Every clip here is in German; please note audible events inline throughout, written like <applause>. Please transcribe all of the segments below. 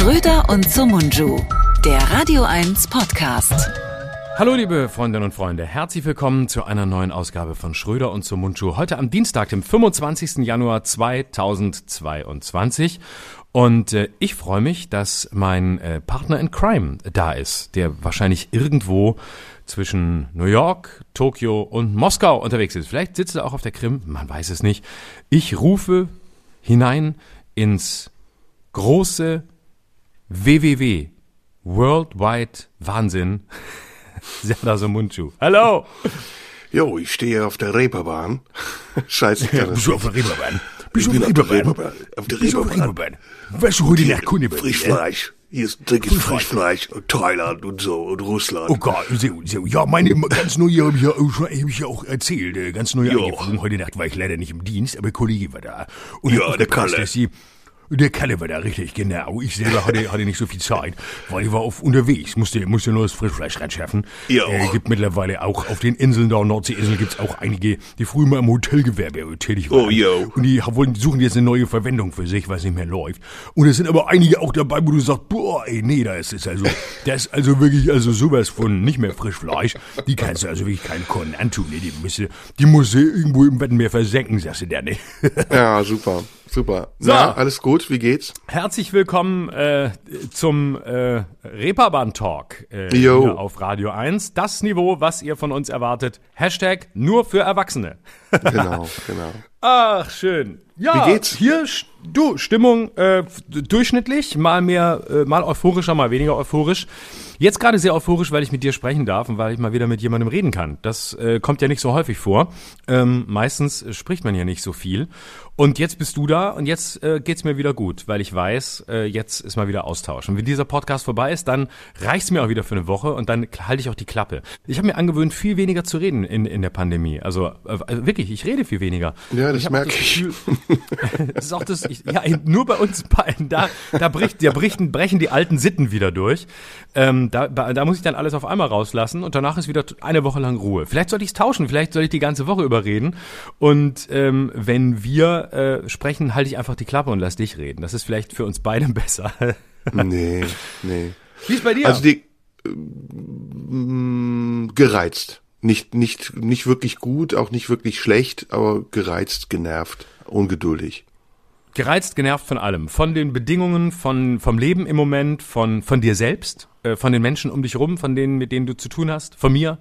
Schröder und Sumunju, der Radio 1 Podcast. Hallo liebe Freundinnen und Freunde, herzlich willkommen zu einer neuen Ausgabe von Schröder und Sumunju. Heute am Dienstag, dem 25. Januar 2022. Und äh, ich freue mich, dass mein äh, Partner in Crime da ist, der wahrscheinlich irgendwo zwischen New York, Tokio und Moskau unterwegs ist. Vielleicht sitzt er auch auf der Krim, man weiß es nicht. Ich rufe hinein ins große WWW, Worldwide Wahnsinn, <laughs> Serdar Munchu. Hallo! Jo, ich stehe auf der Reeperbahn. <laughs> Scheiße, das Bist du auf der Reeperbahn? Bist du auf der Reeperbahn? Auf der Reeperbahn. Weißt du, heute Nacht Kunde bei mir? Frischfleisch. Hier ist dickes Frischfleisch und Thailand und so und Russland. Oh Gott, so, so. Ja, meine ganz neue habe ich ja hab ich ja auch erzählt. äh, Ganz neue eingeflogen. Heute Nacht war ich leider nicht im Dienst, aber Kollege war da. Und Ja, der Kalle. dass sie- der Kalle war da richtig, genau. Ich selber hatte, hatte nicht so viel Zeit, weil ich war auf unterwegs, musste, musste nur das Frischfleisch reinschaffen. Ja. Äh, gibt mittlerweile auch auf den Inseln da, Nordseeinseln gibt's auch einige, die früher mal im Hotelgewerbe tätig waren. Oh, yo. Und die wollen, suchen jetzt eine neue Verwendung für sich, es nicht mehr läuft. Und es sind aber einige auch dabei, wo du sagst, boah, ey, nee, da ist es also, das ist also wirklich, also sowas von nicht mehr Frischfleisch. Die kannst du also wirklich keinen Kunden antun, ne? Die musst du, die musst du irgendwo im Wattenmeer versenken, sagst du da, ne? Ja, super, super. So. Na, alles gut, wie geht's? Herzlich willkommen äh, zum äh, Reeperbahn-Talk äh, auf Radio 1. Das Niveau, was ihr von uns erwartet. Hashtag nur für Erwachsene. Genau, <laughs> genau. Ach, schön. Ja, Wie geht's? hier, du, Stimmung äh, durchschnittlich, mal mehr, äh, mal euphorischer, mal weniger euphorisch. Jetzt gerade sehr euphorisch, weil ich mit dir sprechen darf und weil ich mal wieder mit jemandem reden kann. Das äh, kommt ja nicht so häufig vor. Ähm, meistens spricht man ja nicht so viel. Und jetzt bist du da und jetzt äh, geht's mir wieder gut, weil ich weiß, äh, jetzt ist mal wieder Austausch. Und wenn dieser Podcast vorbei ist, dann reicht's mir auch wieder für eine Woche und dann halte ich auch die Klappe. Ich habe mir angewöhnt, viel weniger zu reden in, in der Pandemie. Also äh, also wirklich, ich rede viel weniger. Ja, das merke ich. <laughs> Das ist auch das, ich, ja, nur bei uns beiden, da, da bricht, da brichten, brechen die alten Sitten wieder durch. Ähm, da, da muss ich dann alles auf einmal rauslassen und danach ist wieder eine Woche lang Ruhe. Vielleicht sollte ich es tauschen, vielleicht soll ich die ganze Woche überreden. Und ähm, wenn wir äh, sprechen, halte ich einfach die Klappe und lass dich reden. Das ist vielleicht für uns beide <laughs> besser. Nee, nee. Wie ist bei dir? Also die ähm, gereizt. Nicht, nicht, nicht wirklich gut, auch nicht wirklich schlecht, aber gereizt, genervt, ungeduldig. Gereizt, genervt von allem. Von den Bedingungen, von, vom Leben im Moment, von, von dir selbst, äh, von den Menschen um dich rum, von denen, mit denen du zu tun hast, von mir.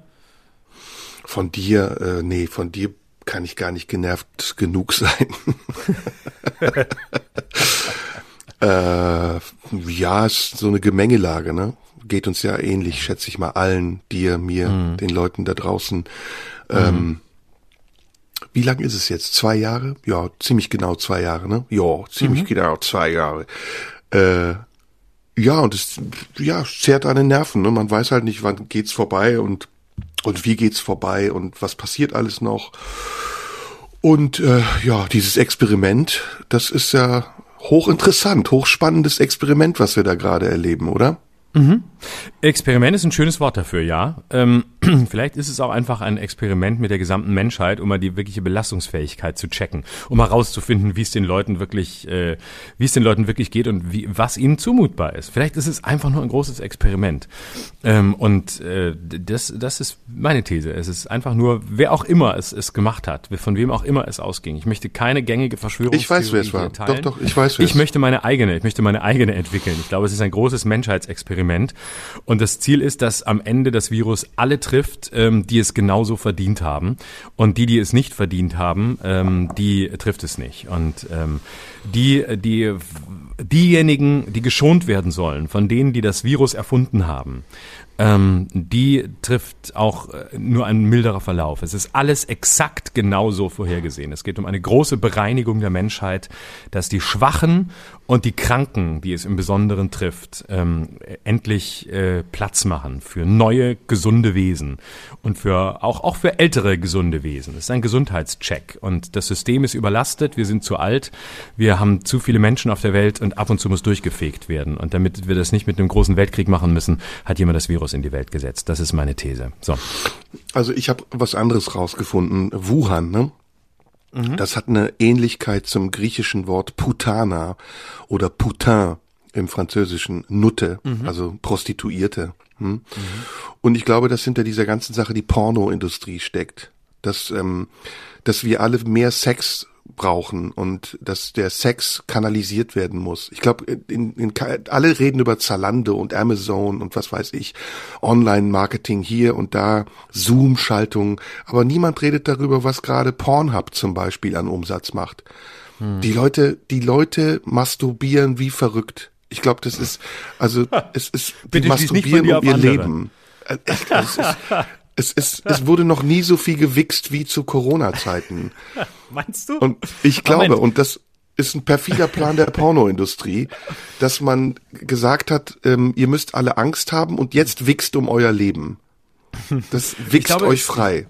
Von dir, äh, nee, von dir kann ich gar nicht genervt genug sein. <laughs> äh, ja, ist so eine Gemengelage, ne? Geht uns ja ähnlich, schätze ich mal allen, dir, mir, den Leuten da draußen. Ähm, wie lang ist es jetzt? Zwei Jahre? Ja, ziemlich genau zwei Jahre, ne? Ja, ziemlich genau zwei Jahre. Äh, ja, und es ja, zehrt an den Nerven. Ne? Man weiß halt nicht, wann geht's vorbei und, und wie geht's vorbei und was passiert alles noch. Und äh, ja, dieses Experiment, das ist ja hochinteressant, hochspannendes Experiment, was wir da gerade erleben, oder? Experiment ist ein schönes Wort dafür, ja. Ähm, <clears throat> vielleicht ist es auch einfach ein Experiment mit der gesamten Menschheit, um mal die wirkliche Belastungsfähigkeit zu checken, um mal rauszufinden, wie es den Leuten wirklich, äh, wie es den Leuten wirklich geht und wie, was ihnen zumutbar ist. Vielleicht ist es einfach nur ein großes Experiment. Ähm, und äh, das, das ist meine These. Es ist einfach nur, wer auch immer es, es gemacht hat, von wem auch immer es ausging. Ich möchte keine gängige Verschwörungstheorie Ich weiß, wer es war. teilen. Doch, doch, ich weiß, wer Ich möchte meine eigene, ich möchte meine eigene entwickeln. Ich glaube, es ist ein großes Menschheitsexperiment. Und das Ziel ist, dass am Ende das Virus alle trifft, ähm, die es genauso verdient haben. Und die, die es nicht verdient haben, ähm, die trifft es nicht. Und ähm, die, die, diejenigen, die geschont werden sollen, von denen, die das Virus erfunden haben, ähm, die trifft auch äh, nur ein milderer Verlauf. Es ist alles exakt genauso vorhergesehen. Es geht um eine große Bereinigung der Menschheit, dass die Schwachen und die Kranken, die es im Besonderen trifft, ähm, endlich äh, Platz machen für neue, gesunde Wesen und für auch, auch für ältere, gesunde Wesen. Es ist ein Gesundheitscheck und das System ist überlastet, wir sind zu alt, wir haben zu viele Menschen auf der Welt und ab und zu muss durchgefegt werden. Und damit wir das nicht mit einem großen Weltkrieg machen müssen, hat jemand das Virus in die Welt gesetzt. Das ist meine These. So. Also ich habe was anderes rausgefunden. Wuhan, ne? Das hat eine Ähnlichkeit zum griechischen Wort Putana oder Putain im Französischen Nutte, mhm. also Prostituierte. Hm? Mhm. Und ich glaube, dass hinter dieser ganzen Sache die Pornoindustrie steckt. Dass, ähm, dass wir alle mehr Sex brauchen und dass der Sex kanalisiert werden muss. Ich glaube, in, in, alle reden über Zalando und Amazon und was weiß ich, Online-Marketing hier und da, Zoom-Schaltungen, aber niemand redet darüber, was gerade Pornhub zum Beispiel an Umsatz macht. Hm. Die Leute, die Leute masturbieren wie verrückt. Ich glaube, das ist, also <laughs> es ist, die masturbieren um ihr andere. Leben. Äh, es ist, es, es, es wurde noch nie so viel gewichst wie zu Corona-Zeiten. <laughs> Meinst du? Und ich glaube, Moment. und das ist ein perfider Plan der Pornoindustrie, dass man gesagt hat, ähm, ihr müsst alle Angst haben und jetzt wichst um euer Leben. Das wichst glaube, euch frei.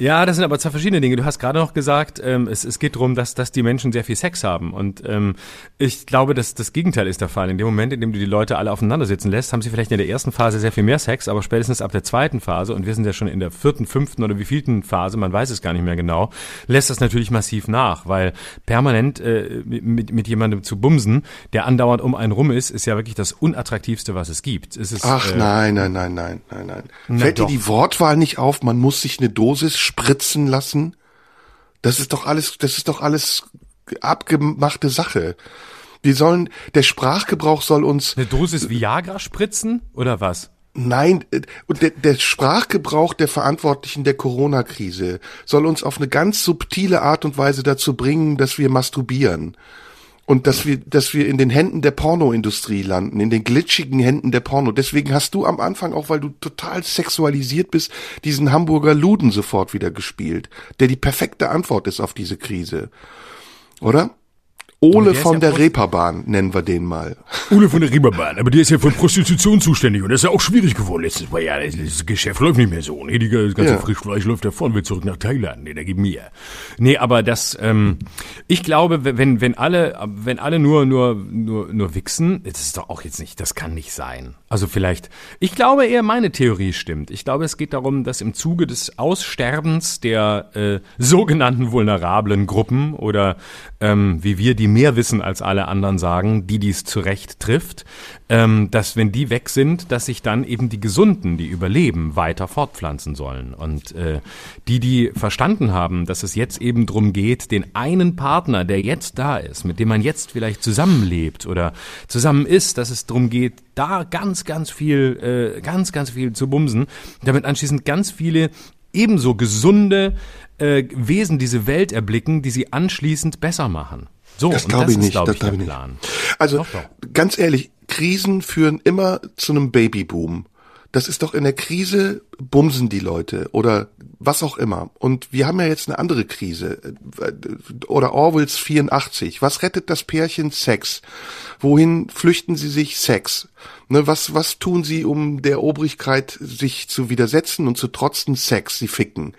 Ja, das sind aber zwei verschiedene Dinge. Du hast gerade noch gesagt, ähm, es, es geht darum, dass, dass die Menschen sehr viel Sex haben. Und ähm, ich glaube, dass das Gegenteil ist der Fall. In dem Moment, in dem du die Leute alle aufeinander sitzen lässt, haben sie vielleicht in der ersten Phase sehr viel mehr Sex, aber spätestens ab der zweiten Phase, und wir sind ja schon in der vierten, fünften oder wievielten Phase, man weiß es gar nicht mehr genau, lässt das natürlich massiv nach, weil permanent äh, mit, mit jemandem zu bumsen, der andauernd um einen rum ist, ist ja wirklich das unattraktivste, was es gibt. Es ist, Ach äh, nein, nein, nein, nein, nein, nein. Fällt dir die Wortwahl nicht auf? Man muss sich eine Dosis spritzen lassen? Das ist doch alles, das ist doch alles abgemachte Sache. Wir sollen, der Sprachgebrauch soll uns. Eine Dosis Viagra spritzen oder was? Nein, der, der Sprachgebrauch der Verantwortlichen der Corona-Krise soll uns auf eine ganz subtile Art und Weise dazu bringen, dass wir masturbieren und dass wir, dass wir in den Händen der Pornoindustrie landen, in den glitschigen Händen der Porno. Deswegen hast du am Anfang, auch weil du total sexualisiert bist, diesen Hamburger Luden sofort wieder gespielt, der die perfekte Antwort ist auf diese Krise. Oder? Ole von ja der Reeperbahn nennen wir den mal. <laughs> Ole von der Reeperbahn, aber der ist ja von Prostitution zuständig und das ist ja auch schwierig geworden letztes Mal. Ja, das Geschäft läuft nicht mehr so. Nee, die ganze ja. Frischfleisch läuft davon, will zurück nach Thailand. Nee, da gib mir. Nee, aber das, ähm, ich glaube, wenn, wenn alle, wenn alle nur, nur, nur, nur wichsen, das ist doch auch jetzt nicht, das kann nicht sein. Also vielleicht, ich glaube eher meine Theorie stimmt. Ich glaube, es geht darum, dass im Zuge des Aussterbens der äh, sogenannten vulnerablen Gruppen oder ähm, wie wir die mehr wissen als alle anderen sagen, die dies zurecht trifft, ähm, dass wenn die weg sind, dass sich dann eben die Gesunden, die überleben, weiter fortpflanzen sollen. Und äh, die, die verstanden haben, dass es jetzt eben drum geht, den einen Partner, der jetzt da ist, mit dem man jetzt vielleicht zusammenlebt oder zusammen ist, dass es drum geht, da ganz, ganz viel, äh, ganz, ganz viel zu bumsen, damit anschließend ganz viele ebenso gesunde äh, Wesen diese Welt erblicken, die sie anschließend besser machen. So, das glaube ich nicht. Glaub das glaube ich nicht. Also doch, doch. ganz ehrlich, Krisen führen immer zu einem Babyboom. Das ist doch in der Krise bumsen die Leute oder was auch immer. Und wir haben ja jetzt eine andere Krise. Oder Orwells 84. Was rettet das Pärchen? Sex. Wohin flüchten sie sich? Sex. Ne, was, was tun sie, um der Obrigkeit sich zu widersetzen und zu trotzen? Sex. Sie ficken.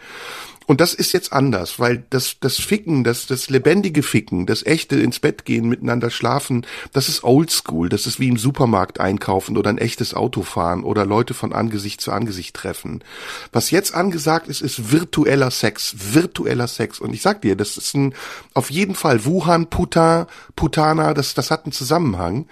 Und das ist jetzt anders, weil das, das Ficken, das, das lebendige Ficken, das echte ins Bett gehen, miteinander schlafen, das ist oldschool. Das ist wie im Supermarkt einkaufen oder ein echtes Auto fahren oder Leute von Angesicht zu Angesicht treffen. Was jetzt angesagt ist, ist virtueller Sex, virtueller Sex. Und ich sag dir, das ist ein, auf jeden Fall Wuhan, Putin, Putana, das, das hat einen Zusammenhang.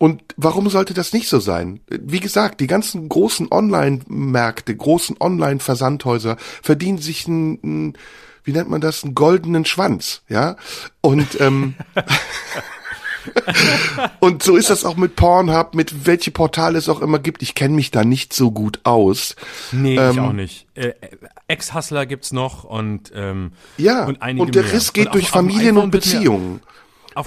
Und warum sollte das nicht so sein? Wie gesagt, die ganzen großen Online-Märkte, großen Online-Versandhäuser verdienen sich einen, wie nennt man das, einen goldenen Schwanz, ja? Und ähm, <laughs> und so ist das auch mit Pornhub, mit welche Portale es auch immer gibt. Ich kenne mich da nicht so gut aus. Nee, ähm, ich auch nicht. Äh, Ex-Hustler gibt's noch und ähm, ja und, einige und der. Riss geht und durch Familien und Beziehungen.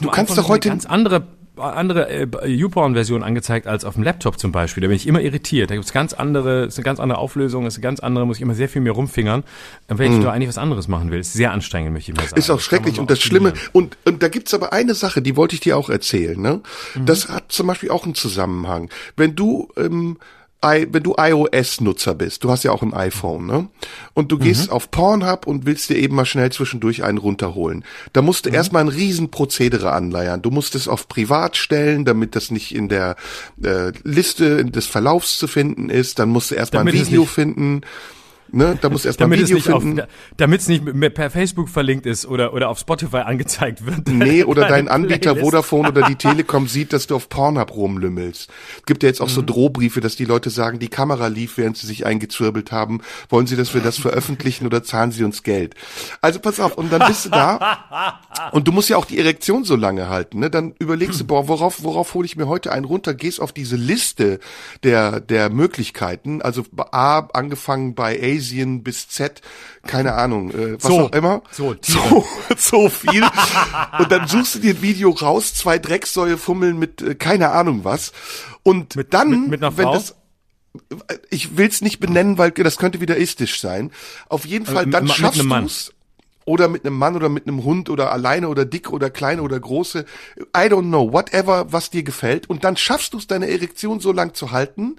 du kannst doch heute ganz andere andere äh, YouPorn-Version angezeigt als auf dem Laptop zum Beispiel. Da bin ich immer irritiert. Da gibt's ganz andere, ist eine ganz andere Auflösung, ist eine ganz andere, muss ich immer sehr viel mehr rumfingern, wenn ich mhm. da eigentlich was anderes machen will. Ist sehr anstrengend, möchte ich mal sagen. Ist auch schrecklich und das Schlimme, und, und da gibt's aber eine Sache, die wollte ich dir auch erzählen. Ne? Mhm. Das hat zum Beispiel auch einen Zusammenhang. Wenn du ähm, wenn du iOS-Nutzer bist, du hast ja auch ein iPhone, ne? Und du mhm. gehst auf Pornhub und willst dir eben mal schnell zwischendurch einen runterholen. Da musst du mhm. erstmal ein Riesenprozedere anleiern. Du musst es auf privat stellen, damit das nicht in der äh, Liste des Verlaufs zu finden ist. Dann musst du erstmal ein Video finden. Ne, da muss erstmal es Video nicht auf, finden. damit es nicht mehr per Facebook verlinkt ist oder, oder auf Spotify <laughs> angezeigt wird. Nee, <laughs> oder dein Anbieter Playlist. Vodafone oder die <laughs> Telekom sieht, dass du auf Pornhub rumlümmelst. Gibt ja jetzt auch so Mhm. Drohbriefe, dass die Leute sagen, die Kamera lief, während sie sich eingezwirbelt haben. Wollen sie, dass wir das veröffentlichen oder zahlen sie uns Geld? Also pass auf, und dann bist du da und du musst ja auch die Erektion so lange halten. Ne? Dann überlegst du, boah, worauf, worauf hole ich mir heute einen runter? Gehst auf diese Liste der, der Möglichkeiten. Also A, angefangen bei Asien bis Z, keine Ahnung, äh, was So. auch immer. So, <laughs> so, so viel. Und dann suchst du dir ein Video raus, zwei Drecksäue fummeln mit äh, keine Ahnung was. Und Mit- dann, mit- mit einer wenn Frau? das ich will's nicht benennen, weil das könnte wieder istisch sein. Auf jeden Fall, Äh, dann mit- schaffst du's. Oder mit einem Mann oder mit einem Hund oder alleine oder dick oder klein oder große. I don't know, whatever, was dir gefällt. Und dann schaffst du es, deine Erektion so lang zu halten.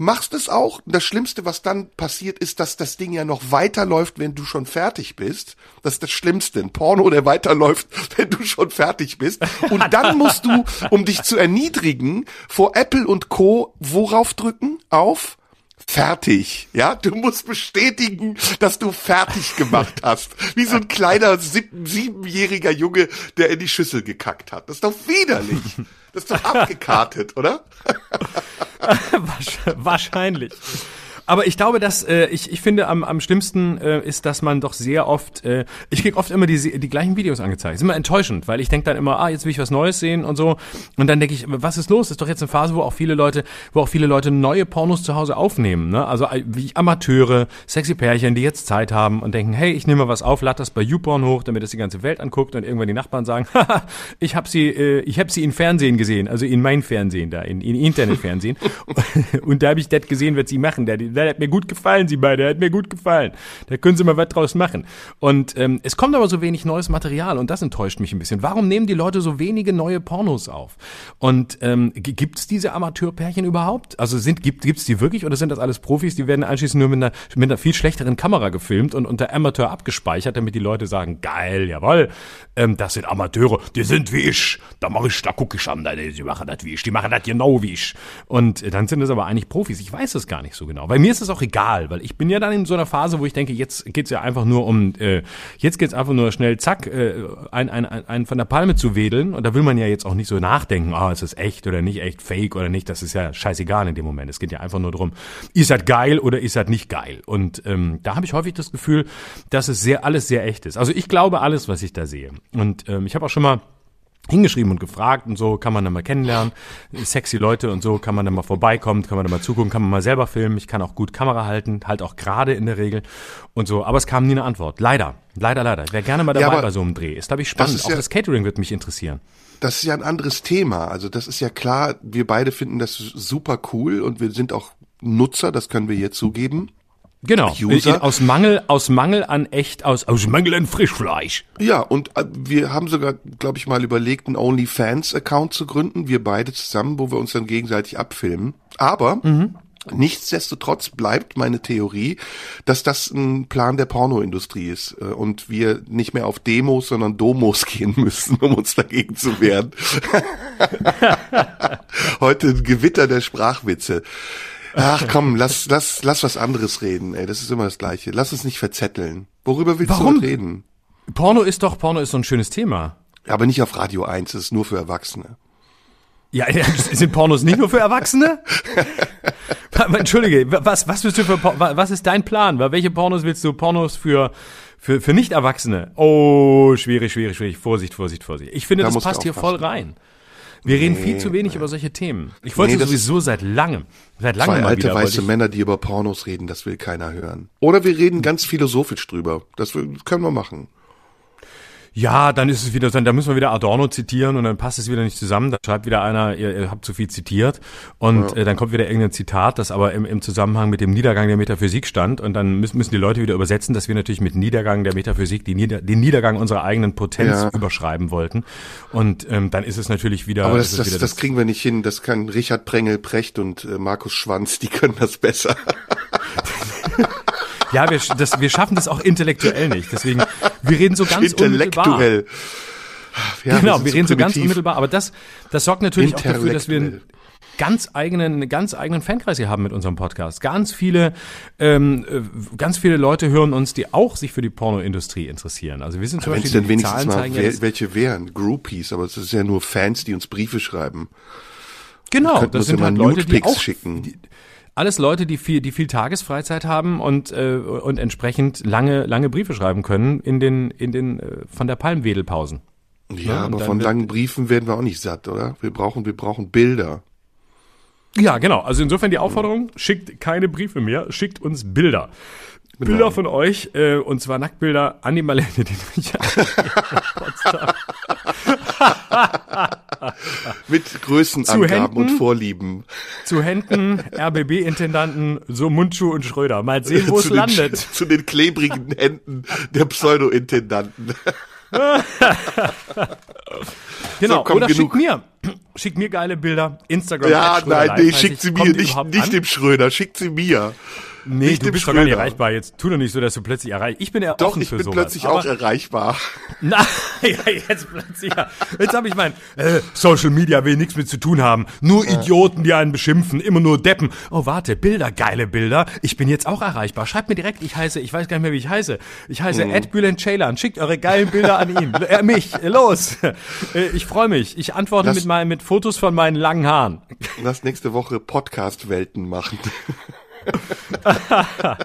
Machst es auch. Das Schlimmste, was dann passiert, ist, dass das Ding ja noch weiterläuft, wenn du schon fertig bist. Das ist das Schlimmste. Ein Porno, der weiterläuft, <laughs> wenn du schon fertig bist. Und <laughs> dann musst du, um dich zu erniedrigen, vor Apple und Co. worauf drücken? Auf? Fertig. Ja, du musst bestätigen, dass du fertig gemacht hast. Wie so ein kleiner sieb siebenjähriger Junge, der in die Schüssel gekackt hat. Das ist doch widerlich. Das ist doch <laughs> abgekartet, oder? <laughs> Wahrsch- Wahrscheinlich. Aber ich glaube, dass äh, ich, ich finde am, am schlimmsten äh, ist, dass man doch sehr oft, äh, ich krieg oft immer die, die gleichen Videos angezeigt. ist immer enttäuschend, weil ich denke dann immer, ah, jetzt will ich was Neues sehen und so. Und dann denke ich, was ist los? ist doch jetzt eine Phase, wo auch viele Leute, wo auch viele Leute neue Pornos zu Hause aufnehmen. Ne? Also äh, wie Amateure, sexy Pärchen, die jetzt Zeit haben und denken, hey, ich nehme mal was auf, lad das bei YouPorn hoch, damit es die ganze Welt anguckt und irgendwann die Nachbarn sagen, <laughs> haha, ich habe sie, äh, ich habe sie in Fernsehen gesehen, also in mein Fernsehen da, in, in Internetfernsehen. <laughs> und da habe ich das gesehen, was sie machen. Der, der hat mir gut gefallen, sie beide, der hat mir gut gefallen. Da können sie mal was draus machen. Und ähm, es kommt aber so wenig neues Material und das enttäuscht mich ein bisschen. Warum nehmen die Leute so wenige neue Pornos auf? Und ähm, g- gibt's diese Amateurpärchen überhaupt? Also sind gibt gibt's die wirklich oder sind das alles Profis? Die werden anschließend nur mit einer, mit einer viel schlechteren Kamera gefilmt und unter Amateur abgespeichert, damit die Leute sagen, geil, jawohl, ähm, das sind Amateure, die sind wie ich. Da mache ich, da gucke ich an, die machen das wie ich, die machen das genau wie ich. Und äh, dann sind es aber eigentlich Profis. Ich weiß es gar nicht so genau. Bei mir ist es auch egal, weil ich bin ja dann in so einer Phase, wo ich denke, jetzt geht's ja einfach nur um, äh, jetzt geht's einfach nur schnell, zack, äh, ein, ein, ein, von der Palme zu wedeln. Und da will man ja jetzt auch nicht so nachdenken, ah, ist es echt oder nicht echt, fake oder nicht. Das ist ja scheißegal in dem Moment. Es geht ja einfach nur drum, ist das geil oder ist das nicht geil? Und ähm, da habe ich häufig das Gefühl, dass es sehr alles sehr echt ist. Also ich glaube alles, was ich da sehe. Und ähm, ich habe auch schon mal hingeschrieben und gefragt und so kann man dann mal kennenlernen. Sexy Leute und so kann man dann mal vorbeikommen, kann man dann mal zugucken, kann man mal selber filmen. Ich kann auch gut Kamera halten, halt auch gerade in der Regel und so. Aber es kam nie eine Antwort. Leider, leider, leider. Ich wäre gerne mal dabei Ja, bei so einem Dreh. Ist, glaube ich, spannend. ist auch ja- das Catering wird mich interessieren. Das ist ja ein anderes Thema. Also das ist ja klar, wir beide finden das super cool und wir sind auch Nutzer, das können wir hier zugeben. Genau. User? Aus Mangel, aus Mangel an echt, aus, aus Mangel an Frischfleisch. Ja, und äh, wir haben sogar, glaube ich, mal überlegt, einen OnlyFans-Account zu gründen, wir beide zusammen, wo wir uns dann gegenseitig abfilmen. Aber nichtsdestotrotz bleibt meine Theorie, dass das ein Plan der Pornoindustrie ist äh, und wir nicht mehr auf Demos, sondern Domos <laughs> gehen müssen, um uns dagegen zu wehren. <laughs> Heute ein Gewitter der Sprachwitze. Ach komm, lass, lass, lass was anderes reden, ey. Das ist immer das Gleiche. Lass uns nicht verzetteln. Worüber willst Warum? du reden? Porno ist doch, Porno ist so ein schönes Thema. Aber nicht auf Radio 1, das ist nur für Erwachsene. Ja, sind Pornos nicht nur für Erwachsene? <laughs> Entschuldige, was, was willst du für, was ist dein Plan? Welche Pornos willst du? Pornos für, für, für Nicht-Erwachsene? Oh, schwierig, schwierig, schwierig. Vorsicht, Vorsicht, Vorsicht. Ich finde, Da das passt hier voll rein. Wir reden viel zu wenig über solche Themen. Ich wollte Nee, sowieso seit langem, seit langem Zwei mal alte wieder. weiße Männer, die über Pornos reden, das will keiner hören. Oder wir reden ganz philosophisch drüber. Das können wir machen. Ja, dann ist es wieder, dann, da müssen wir wieder Adorno zitieren und dann passt es wieder nicht zusammen. Da schreibt wieder einer, ihr, ihr habt zu viel zitiert und äh, dann kommt wieder irgendein Zitat, das aber im, im Zusammenhang mit dem Niedergang der Metaphysik stand und dann müssen, müssen die Leute wieder übersetzen, dass wir natürlich mit Niedergang der Metaphysik die Nieder, den Niedergang unserer eigenen Potenz Ja. überschreiben wollten und ähm, dann ist es natürlich wieder. Aber das, das, wieder das kriegen wir nicht hin. Das kann Richard Prengel Precht und äh, Markus Schwanz, die können das besser. <laughs> <laughs> ja, wir, das, wir schaffen das auch intellektuell nicht. Deswegen, wir reden so ganz unmittelbar. Intellektuell. Ja, genau, sind wir reden so ganz primitiv. unmittelbar, aber das, das sorgt natürlich auch dafür, dass wir, ganz eigenen, ganz eigenen Fankreis hier haben mit unserem Podcast. Ganz viele, ähm, äh, ganz viele Leute hören uns, die auch sich für die Pornoindustrie interessieren. Also wir sind zum Wenn es Beispiel die wenigstens Zahlen mal wer, welche wären, Groupies, aber es ist ja nur Fans, die uns Briefe schreiben. Genau, das sind halt Leute, die auch, schicken. Die, alles Leute, die viel, die viel Tagesfreizeit haben und äh, und entsprechend lange, lange Briefe schreiben können in den, in den äh, von der Palmwedelpausen. Ja, und aber dann von langen Briefen werden wir auch nicht satt, oder? Wir brauchen, wir brauchen Bilder. Ja, genau. Also insofern die Aufforderung: Schickt keine Briefe mehr, schickt uns Bilder. Genau. Bilder von euch, äh, und zwar Nacktbilder an die Marlene Dietrich. <laughs> <laughs> Mit Größenangaben Händen? und Vorlieben. zu Händen, RBB-Intendanten, so Mundschuh und Schröder. Mal sehen, wo es landet. <laughs> zu den klebrigen Händen der Pseudo-Intendanten. <laughs> Genau, So, komm, oder genug. schickt mir. Schickt mir geile Bilder. Instagram. Ja, nein, nee, schickt sie mir, nicht, nicht dem Schröder, schickt sie mir. Nee, nicht du bist doch gar nicht Schröder. erreichbar. Jetzt tu doch nicht so, dass du plötzlich erreicht. Ich bin ja Doch, offen ich für bin sowas. plötzlich aber, auch erreichbar. <laughs> Na, ja, jetzt plötzlich. Ja. Jetzt habe ich mein äh, Social Media will nichts mit zu tun haben. Nur Idioten, die einen beschimpfen, immer nur Deppen. Oh, warte, Bilder, geile Bilder. Ich bin jetzt auch erreichbar. Schreibt mir direkt, ich heiße, ich weiß gar nicht mehr, wie ich heiße. Ich heiße Mhm. Ed Bülent Ceylan. Schickt eure geilen Bilder an ihn. <laughs> Äh, mich, äh, los. Äh, ich freue mich. Ich antworte Lass- mit, meinen, mit Fotos von meinen langen Haaren. Lass nächste Woche Podcast-Welten machen. <laughs> <laughs>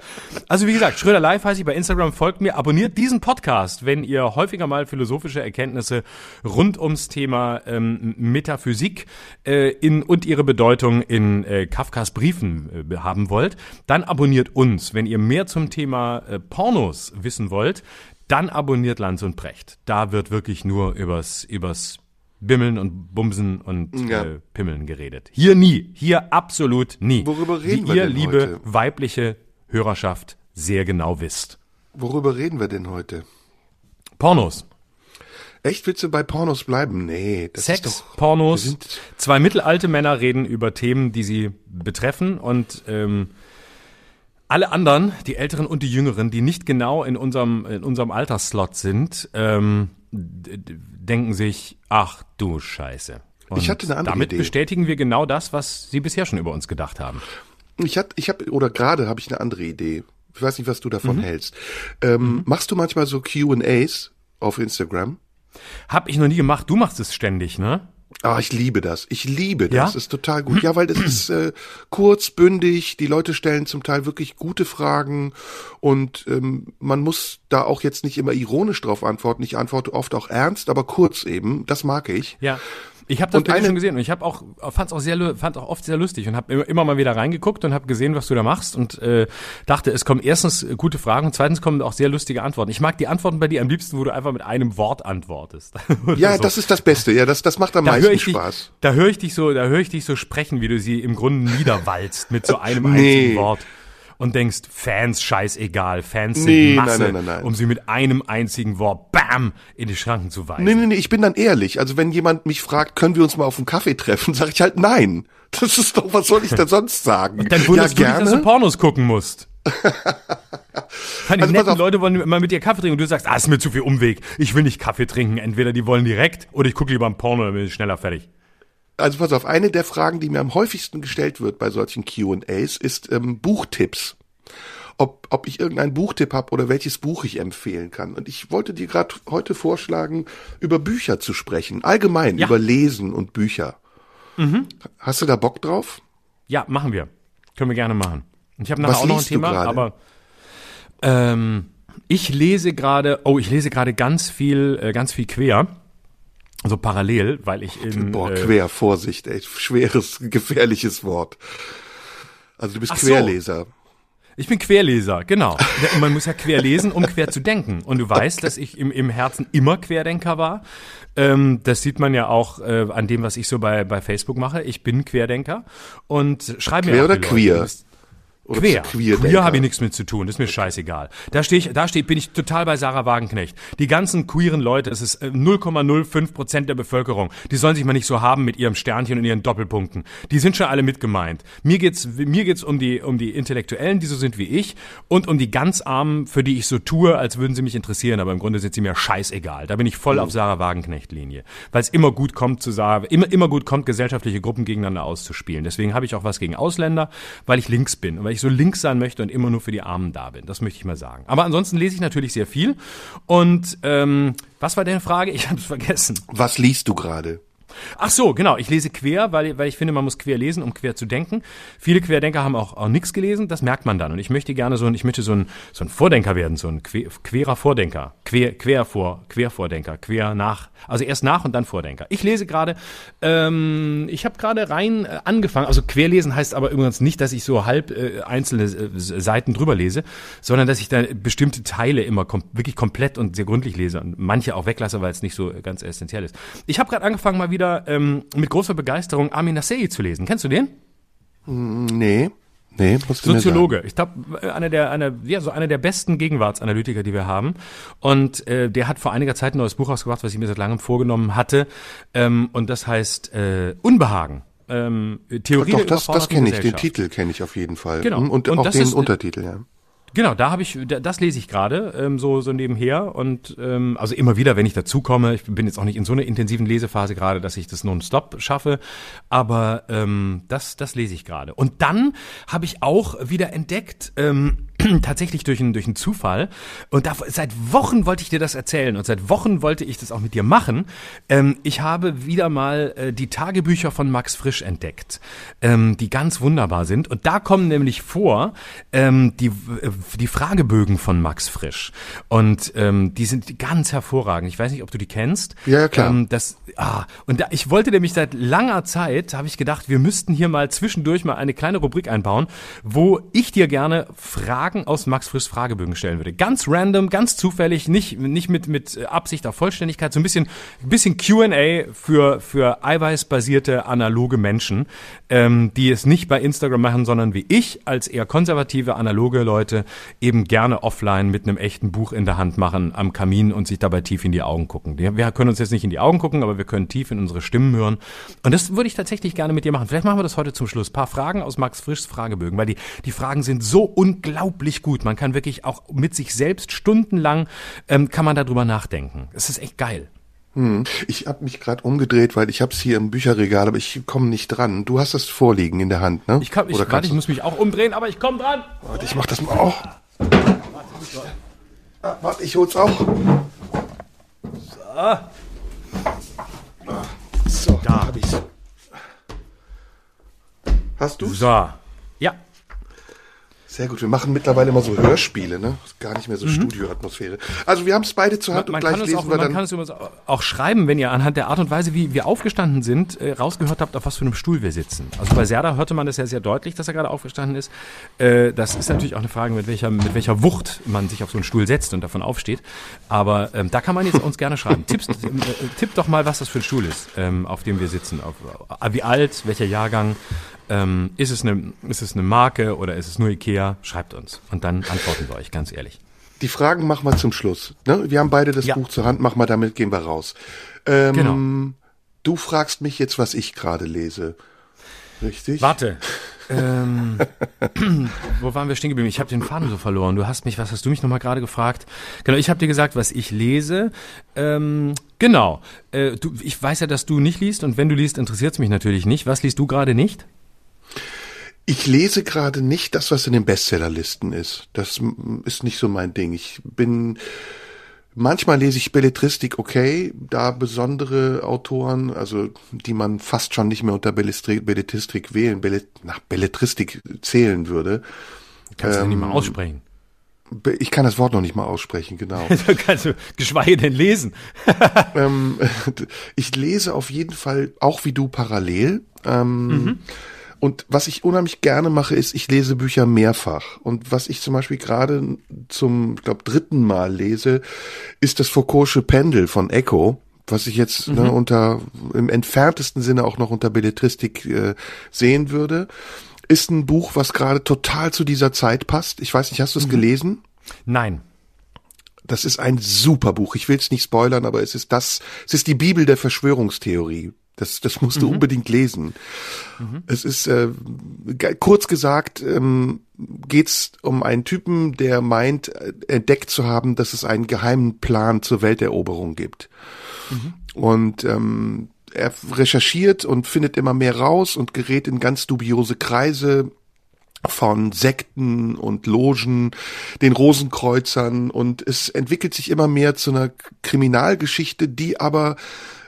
Also wie gesagt, Schröder Live heiße ich bei Instagram, folgt mir, abonniert diesen Podcast, wenn ihr häufiger mal philosophische Erkenntnisse rund ums Thema ähm, Metaphysik äh, in, und ihre Bedeutung in äh, Kafkas Briefen äh, haben wollt. Dann abonniert uns. Wenn ihr mehr zum Thema äh, Pornos wissen wollt, dann abonniert Lanz und Brecht. Da wird wirklich nur übers, übers Bimmeln und Bumsen und Ja. äh, Pimmeln geredet. Hier nie. Hier absolut nie. Worüber reden Wie wir ihr, denn liebe heute? weibliche Hörerschaft, sehr genau wisst. Worüber reden wir denn heute? Pornos. Echt, willst du bei Pornos bleiben? Nee, das Sex, ist doch... Pornos. Zwei mittelalte Männer reden über Themen, die sie betreffen und ähm, alle anderen, die Älteren und die Jüngeren, die nicht genau in unserem, in unserem Altersslot sind, ähm, denken sich, ach du Scheiße. Und Ich hatte eine andere damit Idee. bestätigen wir genau das, was sie bisher schon über uns gedacht haben. Ich hab, ich hab, oder gerade habe ich eine andere Idee. Ich weiß nicht, was du davon Mhm. hältst. Ähm, Machst du manchmal so Q&As auf Instagram? Hab ich noch nie gemacht, du machst es ständig, ne? Ah, ich liebe das. Ich liebe das. Ja? Das ist total gut. Ja, weil das <clears throat> ist äh, kurz, bündig. Die Leute stellen zum Teil wirklich gute Fragen und ähm, man muss da auch jetzt nicht immer ironisch drauf antworten. Ich antworte oft auch ernst, aber kurz eben. Das mag ich. Ja. Ich habe das eine- schon gesehen und ich habe auch fand's auch sehr fand auch oft sehr lustig und habe immer, mal wieder reingeguckt und habe gesehen, was du da machst und äh, dachte, es kommen erstens äh, gute Fragen und zweitens kommen auch sehr lustige Antworten. Ich mag die Antworten bei dir am liebsten, wo du einfach mit einem Wort antwortest. <laughs> Ja, so. das ist das Beste. Ja, das, das macht am da höre meisten ich dich, Spaß. da höre ich dich so, da höre ich dich so sprechen, wie du sie im Grunde niederwalzt mit so <laughs> einem Nee. einzigen Wort. Und denkst, Fans scheißegal, Fans sind Nee, nein, Masse, nein, nein, nein. um sie mit einem einzigen Wort, bam, in die Schranken zu weisen. Nee, nee, nee, ich bin dann ehrlich. Also wenn jemand mich fragt, können wir uns mal auf einen Kaffee treffen, <laughs> sage ich halt nein. Das ist doch, was soll ich denn sonst sagen? Dann wunderst ja, du dich, dass du Pornos gucken musst. <laughs> Kann die Also netten. Leute wollen immer mit dir Kaffee trinken und du sagst, ah, ist mir zu viel Umweg. Ich will nicht Kaffee trinken. Entweder die wollen direkt oder ich gucke lieber ein Porno, dann bin ich schneller fertig. Also pass auf, eine der Fragen, die mir am häufigsten gestellt wird bei solchen Q&As, ist ähm, Buchtipps. Ob, ob ich irgendeinen Buchtipp habe oder welches Buch ich empfehlen kann. Und ich wollte dir gerade heute vorschlagen, über Bücher zu sprechen. Allgemein, Ja. über Lesen und Bücher. Mhm. Hast du da Bock drauf? Ja, machen wir. Können wir gerne machen. Ich habe nachher Was auch noch ein Thema, aber ähm, ich lese gerade, oh, ich lese gerade ganz viel, äh, ganz viel quer. Also parallel, weil ich in Boah, äh, quer, Vorsicht, ey, schweres, <laughs> gefährliches Wort. Also du bist Ach so. Querleser. Ich bin Querleser, genau. Und man muss ja quer lesen, um quer zu denken. Und du weißt, dass ich im, im Herzen immer Querdenker war. Ähm, das sieht man ja auch äh, an dem, was ich so bei, bei Facebook mache. Ich bin Querdenker und schreibe mir Quer oder queer? Leute. Oder Queer. Queer, Queer habe ich nichts mit zu tun, das ist mir scheißegal. Da stehe ich, da stehe, bin ich total bei Sarah Wagenknecht. Die ganzen queeren Leute, das ist äh, 0,05 Prozent der Bevölkerung, die sollen sich mal nicht so haben mit ihrem Sternchen und ihren Doppelpunkten. Die sind schon alle mitgemeint. Mir geht's, mir geht's um die, um die Intellektuellen, die so sind wie ich, und um die ganz Armen, für die ich so tue, als würden sie mich interessieren, aber im Grunde sind sie mir scheißegal. Da bin ich voll auf Sarah Wagenknecht-Linie. Weil es immer gut kommt zu Sarah, immer, immer gut kommt, gesellschaftliche Gruppen gegeneinander auszuspielen. Deswegen habe ich auch was gegen Ausländer, weil ich links bin und weil ich so links sein möchte und immer nur für die Armen da bin. Das möchte ich mal sagen. Aber ansonsten lese ich natürlich sehr viel. Und ähm, was war deine Frage? Ich habe es vergessen. Was liest du gerade? Ach so, genau. Ich lese quer, weil, weil ich finde, man muss quer lesen, um quer zu denken. Viele Querdenker haben auch, auch nichts gelesen. Das merkt man dann. Und ich möchte gerne so ein, ich möchte so ein, so ein Vordenker werden, so ein quer, querer Vordenker. Quer, quer vor, quer Vordenker, quer nach, also erst nach und dann Vordenker. Ich lese gerade, ähm, ich habe gerade rein äh, angefangen. Also querlesen heißt aber übrigens nicht, dass ich so halb äh, einzelne äh, Seiten drüber lese, sondern dass ich da bestimmte Teile immer kom wirklich komplett und sehr gründlich lese und manche auch weglasse, weil es nicht so ganz essentiell ist. Ich habe gerade angefangen mal wieder wieder ähm, mit großer Begeisterung Amin Nassei zu lesen. Kennst du den? Nee. Nee, du Soziologe. Ich glaube, einer der, einer, ja, so einer der besten Gegenwartsanalytiker, die wir haben. Und äh, der hat vor einiger Zeit ein neues Buch rausgebracht, was ich mir seit langem vorgenommen hatte. Ähm, und das heißt äh, Unbehagen. Ähm, Theorie Doch, das, das kenne ich, den Titel kenne ich auf jeden Fall. Genau. Und, und auch den ist, Untertitel, ja. Genau, da habe ich, das lese ich gerade ähm, so so nebenher und ähm, also immer wieder, wenn ich dazukomme. Ich bin jetzt auch nicht in so einer intensiven Lesephase gerade, dass ich das nonstop schaffe, aber ähm, das das lese ich gerade. Und dann habe ich auch wieder entdeckt. Ähm, tatsächlich durch einen, durch einen Zufall. Und da, seit Wochen wollte ich dir das erzählen und seit Wochen wollte ich das auch mit dir machen. Ähm, ich habe wieder mal äh, die Tagebücher von Max Frisch entdeckt, ähm, die ganz wunderbar sind. Und da kommen nämlich vor ähm, die, äh, die Fragebögen von Max Frisch. Und ähm, die sind ganz hervorragend. Ich weiß nicht, ob du die kennst. Ja, klar. Ähm, das, ah, und da, ich wollte nämlich seit langer Zeit, habe ich gedacht, wir müssten hier mal zwischendurch mal eine kleine Rubrik einbauen, wo ich dir gerne Fragen Fragen aus Max Frisch Fragebögen stellen würde. Ganz random, ganz zufällig, nicht, nicht mit, mit Absicht auf Vollständigkeit, so ein bisschen, bisschen Q&A für, für eiweißbasierte analoge Menschen, ähm, die es nicht bei Instagram machen, sondern wie ich als eher konservative analoge Leute eben gerne offline mit einem echten Buch in der Hand machen am Kamin und sich dabei tief in die Augen gucken. Wir können uns jetzt nicht in die Augen gucken, aber wir können tief in unsere Stimmen hören. Und das würde ich tatsächlich gerne mit dir machen. Vielleicht machen wir das heute zum Schluss. Ein paar Fragen aus Max Frischs Fragebögen, weil die, die Fragen sind so unglaublich unglaublich gut. Man kann wirklich auch mit sich selbst stundenlang ähm, kann man darüber nachdenken. Es ist echt geil. Hm. Ich habe mich gerade umgedreht, weil ich habe es hier im Bücherregal, aber ich komme nicht dran. Du hast das vorliegen in der Hand, ne? Ich, kann, ich, warte, ich muss mich auch umdrehen, aber ich komme dran. Warte, ich mach das mal auch. Ah, warte, ich hol's auch. So. So, da hab ich's. Hast du? So. Sehr gut. Wir machen mittlerweile immer so Hörspiele, ne? Gar nicht mehr so mhm. Studioatmosphäre. Also wir haben es beide zur Hand man, man und gleich lesen auch, wir man dann. Man kann es auch schreiben, wenn ihr anhand der Art und Weise, wie wir aufgestanden sind, äh, rausgehört habt, auf was für einem Stuhl wir sitzen. Also bei Serda hörte man das ja sehr deutlich, dass er gerade aufgestanden ist. Äh, das ist natürlich auch eine Frage, mit welcher, mit welcher Wucht man sich auf so einen Stuhl setzt und davon aufsteht. Aber ähm, da kann man jetzt uns gerne schreiben. Tipps, äh, tipp doch mal, was das für ein Stuhl ist, ähm, auf dem wir sitzen. Auf, wie alt, welcher Jahrgang, ähm, ist, es eine, ist es eine Marke oder ist es nur Ikea? Schreibt uns und dann antworten wir euch, ganz ehrlich. Die Fragen machen wir zum Schluss. Ne? Wir haben beide das ja. Buch zur Hand, mach mal damit, gehen wir raus. Ähm, genau. Du fragst mich jetzt, was ich gerade lese. Richtig? Warte. <laughs> ähm, <clears throat> wo waren wir stehen geblieben? Ich habe den Faden so verloren. Du hast mich, was hast du mich nochmal gerade gefragt? Genau, ich habe dir gesagt, was ich lese. Ähm, genau. Äh, du, ich weiß ja, dass du nicht liest und wenn du liest, interessiert es mich natürlich nicht. Was liest du gerade nicht? Ich lese gerade nicht das, was in den Bestsellerlisten ist. Das ist nicht so mein Ding. Ich bin manchmal lese ich Belletristik okay, da besondere Autoren, also die man fast schon nicht mehr unter Belletristik wählen, Bellet, nach Belletristik zählen würde. Kannst ähm, du nicht mal aussprechen. Ich kann das Wort noch nicht mal aussprechen, genau. <laughs> kannst du geschweige denn lesen. <laughs> ähm, <laughs> ich lese auf jeden Fall auch wie du parallel. Ähm, mhm. Und was ich unheimlich gerne mache, ist, ich lese Bücher mehrfach. Und was ich zum Beispiel gerade zum, ich glaube, dritten Mal lese, ist das Foucault'sche Pendel von Echo was ich jetzt ne, mhm. ne, unter im entferntesten Sinne auch noch unter Belletristik äh, sehen würde. ist ein Buch, was gerade total zu dieser Zeit passt. Ich weiß nicht, hast du es mhm. gelesen? Nein. Das ist ein super Buch. Ich will es nicht spoilern, aber es ist das, es ist die Bibel der Verschwörungstheorie. Das, das musst du mhm. unbedingt lesen. Mhm. Es ist äh, kurz gesagt ähm, geht um einen Typen, der meint äh, entdeckt zu haben, dass es einen geheimen Plan zur Welteroberung gibt. Mhm. Und ähm, er recherchiert und findet immer mehr raus und gerät in ganz dubiose Kreise von Sekten und Logen, den Rosenkreuzern und es entwickelt sich immer mehr zu einer Kriminalgeschichte, die aber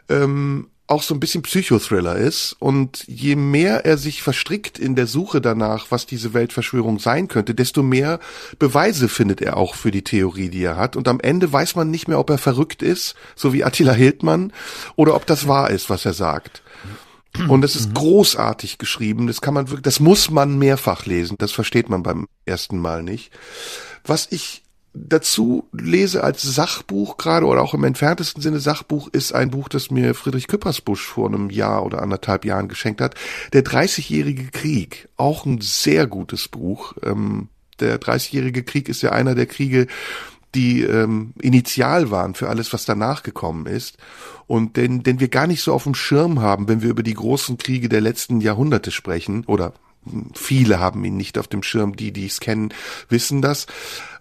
ähm, auch so ein bisschen Psychothriller ist und je mehr er sich verstrickt in der Suche danach, was diese Weltverschwörung sein könnte, desto mehr Beweise findet er auch für die Theorie, die er hat und am Ende weiß man nicht mehr, ob er verrückt ist, so wie Attila Hildmann, oder ob das wahr ist, was er sagt. Und es ist mhm. großartig geschrieben, das kann man wirklich, das muss man mehrfach lesen, das versteht man beim ersten Mal nicht. Was ich dazu lese als Sachbuch gerade oder auch im entferntesten Sinne Sachbuch ist ein Buch, das mir Friedrich Küppersbusch vor einem Jahr oder anderthalb Jahren geschenkt hat. Der Dreißigjährige Krieg, auch ein sehr gutes Buch. Ähm, der Dreißigjährige Krieg ist ja einer der Kriege, die ähm, initial waren für alles, was danach gekommen ist und den, den wir gar nicht so auf dem Schirm haben, wenn wir über die großen Kriege der letzten Jahrhunderte sprechen oder viele haben ihn nicht auf dem Schirm, die, die es kennen, wissen das.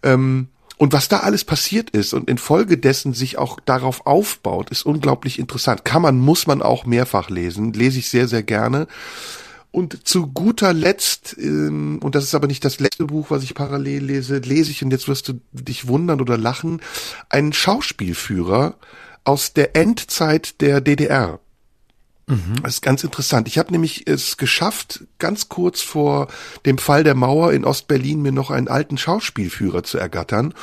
Ähm, und was da alles passiert ist und infolgedessen sich auch darauf aufbaut, ist unglaublich interessant. Kann man, muss man auch mehrfach lesen. Lese ich sehr, sehr gerne. Und zu guter Letzt, ähm, und das ist aber nicht das letzte Buch, was ich parallel lese, lese ich, und jetzt wirst du dich wundern oder lachen, einen Schauspielführer aus der Endzeit der DDR. Mhm. Das ist ganz interessant. Ich habe nämlich es geschafft, ganz kurz vor dem Fall der Mauer in Ostberlin mir noch einen alten Schauspielführer zu ergattern.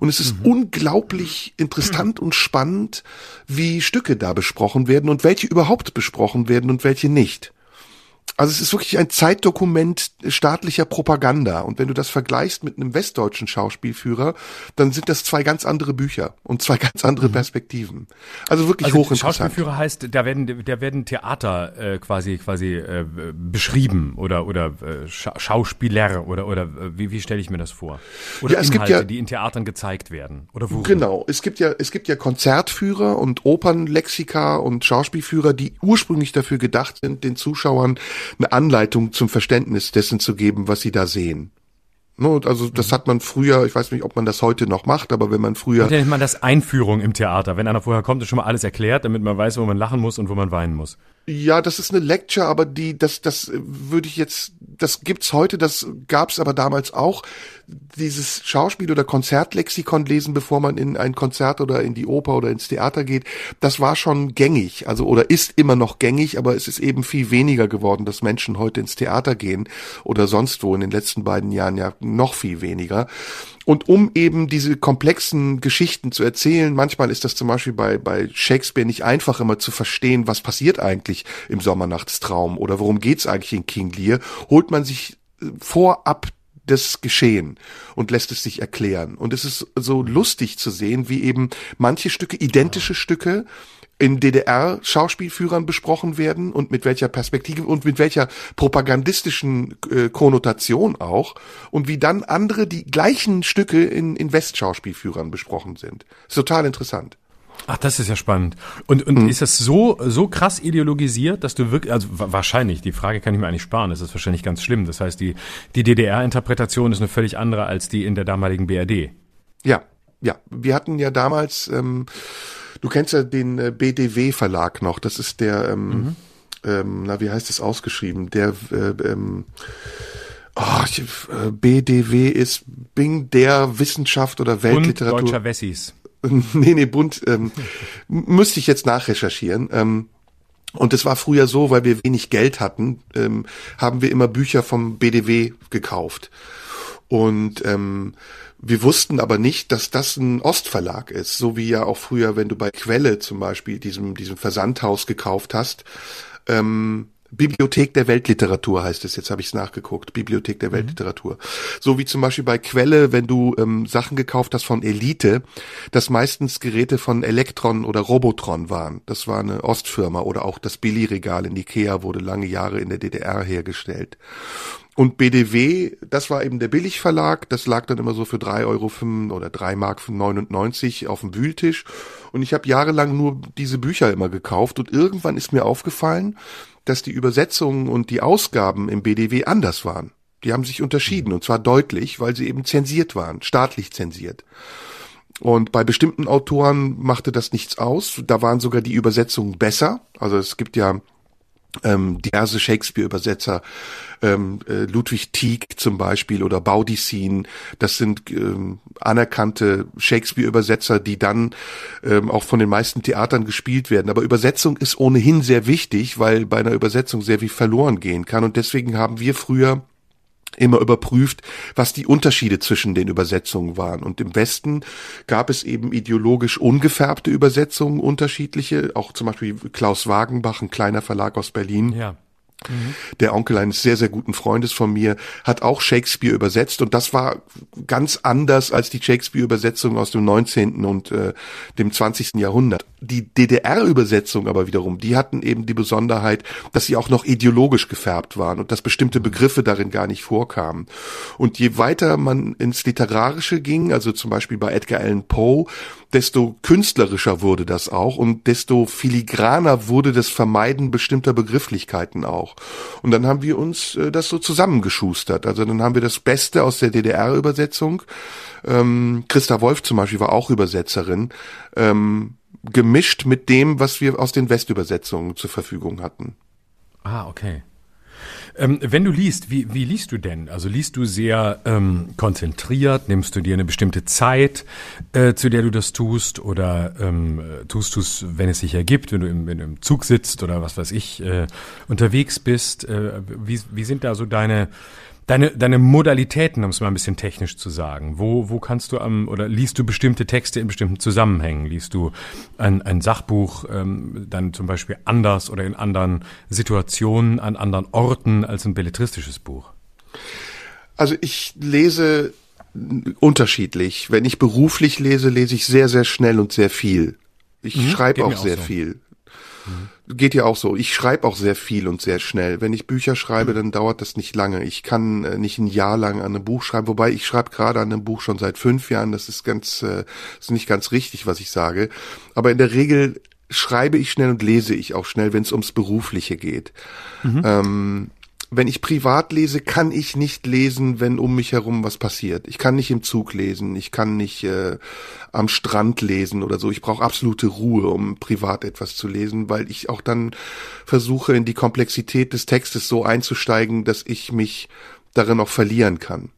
Und es ist mhm. unglaublich interessant mhm. und spannend, wie Stücke da besprochen werden und welche überhaupt besprochen werden und welche nicht. Also es ist wirklich ein Zeitdokument staatlicher Propaganda. Und wenn du das vergleichst mit einem westdeutschen Schauspielführer, dann sind das zwei ganz andere Bücher und zwei <laughs> ganz andere mhm. Perspektiven. Also wirklich also hochinteressant. Schauspielführer heißt, da werden, da werden Theater äh, quasi quasi äh, beschrieben oder oder äh, Scha Schauspieler oder oder äh, wie, wie stelle ich mir das vor? Oder ja, es Inhalte, gibt ja, die in Theatern gezeigt werden oder wo? Genau, es gibt ja es gibt ja Konzertführer und Opernlexika und Schauspielführer, die ursprünglich dafür gedacht sind, den Zuschauern eine Anleitung zum Verständnis dessen zu geben, was sie da sehen. Also das mhm. hat man früher, ich weiß nicht, ob man das heute noch macht, aber wenn man früher. Und nennt man das Einführung im Theater. Wenn einer vorher kommt, ist schon mal alles erklärt, damit man weiß, wo man lachen muss und wo man weinen muss. Ja, das ist eine Lecture, aber die, das, das würde ich jetzt, das gibt's heute, das gab's aber damals auch. Dieses Schauspiel- oder Konzertlexikon lesen, bevor man in ein Konzert oder in die Oper oder ins Theater geht, das war schon gängig, also oder ist immer noch gängig, aber es ist eben viel weniger geworden, dass Menschen heute ins Theater gehen oder sonst wo in den letzten beiden Jahren ja noch viel weniger. Und um eben diese komplexen Geschichten zu erzählen, manchmal ist das zum Beispiel bei, bei Shakespeare nicht einfach immer zu verstehen, was passiert eigentlich im Sommernachtstraum oder worum geht's eigentlich in King Lear, holt man sich äh, vorab das Geschehen und lässt es sich erklären. Und es ist so lustig zu sehen, wie eben manche Stücke, identische Stücke, in DDR-Schauspielführern besprochen werden und mit welcher Perspektive und mit welcher propagandistischen äh, Konnotation auch und wie dann andere die gleichen Stücke in, in Westschauspielführern besprochen sind. Ist total interessant. Ach, das ist ja spannend. Und, und mhm. ist das so, so krass ideologisiert, dass du wirklich, also wahrscheinlich, die Frage kann ich mir eigentlich sparen, das ist wahrscheinlich ganz schlimm. Das heißt, die, die DDR-Interpretation ist eine völlig andere als die in der damaligen BRD. Ja, ja. Wir hatten ja damals, ähm, Du kennst ja den äh, BDW Verlag noch. Das ist der, ähm, mhm. ähm, na wie heißt das ausgeschrieben? Der äh, ähm, oh, ich, äh, BDW ist Bing der Wissenschaft oder Weltliteratur. Bund Deutscher Wessis. <laughs> nee, nee, Bund. Ähm, müsste ich jetzt nachrecherchieren. Ähm, und es war früher so, weil wir wenig Geld hatten, ähm, haben wir immer Bücher vom BDW gekauft. Und ähm, wir wussten aber nicht, dass das ein Ostverlag ist, so wie ja auch früher, wenn du bei Quelle zum Beispiel diesem, diesem Versandhaus gekauft hast, ähm, Bibliothek der Weltliteratur heißt es, jetzt habe ich es nachgeguckt, Bibliothek der mhm. Weltliteratur. So wie zum Beispiel bei Quelle, wenn du ähm, Sachen gekauft hast von Elite, das meistens Geräte von Elektron oder Robotron waren. Das war eine Ostfirma oder auch das Billy-Regal in Ikea wurde lange Jahre in der DDR hergestellt. Und BDW, das war eben der Billigverlag, das lag dann immer so für drei Euro fünf oder drei Mark 99 auf dem Wühltisch. Und ich habe jahrelang nur diese Bücher immer gekauft und irgendwann ist mir aufgefallen, dass die Übersetzungen und die Ausgaben im BDW anders waren. Die haben sich unterschieden und zwar deutlich, weil sie eben zensiert waren, staatlich zensiert. Und bei bestimmten Autoren machte das nichts aus. Da waren sogar die Übersetzungen besser. Also es gibt ja ähm, diverse Shakespeare-Übersetzer, ähm, äh, Ludwig Tieck zum Beispiel oder Baudissin, das sind ähm, anerkannte Shakespeare-Übersetzer, die dann ähm, auch von den meisten Theatern gespielt werden. Aber Übersetzung ist ohnehin sehr wichtig, weil bei einer Übersetzung sehr viel verloren gehen kann. Und deswegen haben wir früher immer überprüft, was die Unterschiede zwischen den Übersetzungen waren. Und im Westen gab es eben ideologisch ungefärbte Übersetzungen, unterschiedliche, auch zum Beispiel Klaus Wagenbach, ein kleiner Verlag aus Berlin. Ja der Onkel eines sehr, sehr guten Freundes von mir hat auch Shakespeare übersetzt und das war ganz anders als die Shakespeare-Übersetzung aus dem 19. und äh, dem 20. Jahrhundert. Die DDR-Übersetzung aber wiederum, die hatten eben die Besonderheit, dass sie auch noch ideologisch gefärbt waren und dass bestimmte Begriffe darin gar nicht vorkamen. Und je weiter man ins Literarische ging, also zum Beispiel bei Edgar Allan Poe, desto künstlerischer wurde das auch und desto filigraner wurde das Vermeiden bestimmter Begrifflichkeiten auch. Und dann haben wir uns äh, das so zusammengeschustert. Also dann haben wir das Beste aus der DDR-Übersetzung. Ähm, Christa Wolf zum Beispiel war auch Übersetzerin. Ähm, gemischt mit dem, was wir aus den Westübersetzungen zur Verfügung hatten. Ah, okay. Ähm, wenn du liest, wie, wie liest du denn? Also liest du sehr ähm, konzentriert? Nimmst du dir eine bestimmte Zeit, äh, zu der du das tust? Oder ähm, tust du es, wenn es sich ergibt, wenn du im, wenn du im Zug sitzt oder was weiß ich, äh, unterwegs bist? Äh, wie, wie sind da so deine Deine, deine Modalitäten, um es mal ein bisschen technisch zu sagen. Wo, wo kannst du am, oder liest du bestimmte Texte in bestimmten Zusammenhängen? Liest du ein, ein Sachbuch ähm, dann zum Beispiel anders oder in anderen Situationen, an anderen Orten als ein belletristisches Buch? Also ich lese unterschiedlich. Wenn ich beruflich lese, lese ich sehr, sehr schnell und sehr viel. Ich mhm, schreibe auch sehr so. viel. Mhm geht ja auch so. Ich schreibe auch sehr viel und sehr schnell. Wenn ich Bücher schreibe, dann dauert das nicht lange. Ich kann äh, nicht ein Jahr lang an einem Buch schreiben, wobei ich schreibe gerade an einem Buch schon seit fünf Jahren. Das ist ganz, äh, ist nicht ganz richtig, was ich sage. Aber in der Regel schreibe ich schnell und lese ich auch schnell, wenn es ums Berufliche geht. Mhm. Ähm, wenn ich privat lese, kann ich nicht lesen, wenn um mich herum was passiert. Ich kann nicht im Zug lesen, ich kann nicht äh, am Strand lesen oder so. Ich brauche absolute Ruhe, um privat etwas zu lesen, weil ich auch dann versuche, in die Komplexität des Textes so einzusteigen, dass ich mich darin auch verlieren kann.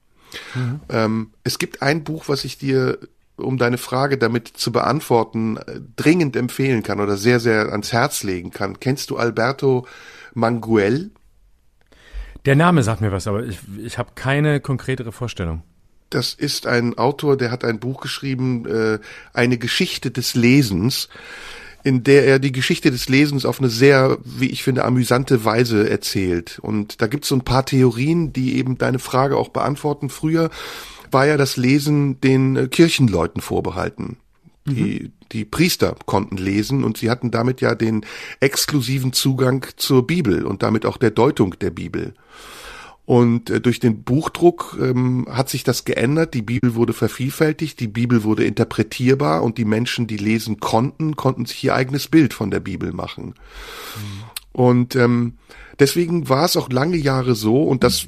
Mhm. Ähm, es gibt ein Buch, was ich dir um deine Frage damit zu beantworten, äh, dringend empfehlen kann oder sehr, sehr ans Herz legen kann. Kennst du Alberto Manguel? Der Name sagt mir was, aber ich, ich habe keine konkretere Vorstellung. Das ist ein Autor, der hat ein Buch geschrieben, äh, eine Geschichte des Lesens, in der er die Geschichte des Lesens auf eine sehr, wie ich finde, amüsante Weise erzählt. Und da gibt es so ein paar Theorien, die eben deine Frage auch beantworten. Früher war ja das Lesen den äh, Kirchenleuten vorbehalten. Die, mhm. die Priester konnten lesen und sie hatten damit ja den exklusiven Zugang zur Bibel und damit auch der Deutung der Bibel. Und äh, durch den Buchdruck ähm, hat sich das geändert. Die Bibel wurde vervielfältigt, die Bibel wurde interpretierbar und die Menschen, die lesen konnten, konnten sich ihr eigenes Bild von der Bibel machen. Mhm. Und ähm, deswegen war es auch lange Jahre so, und das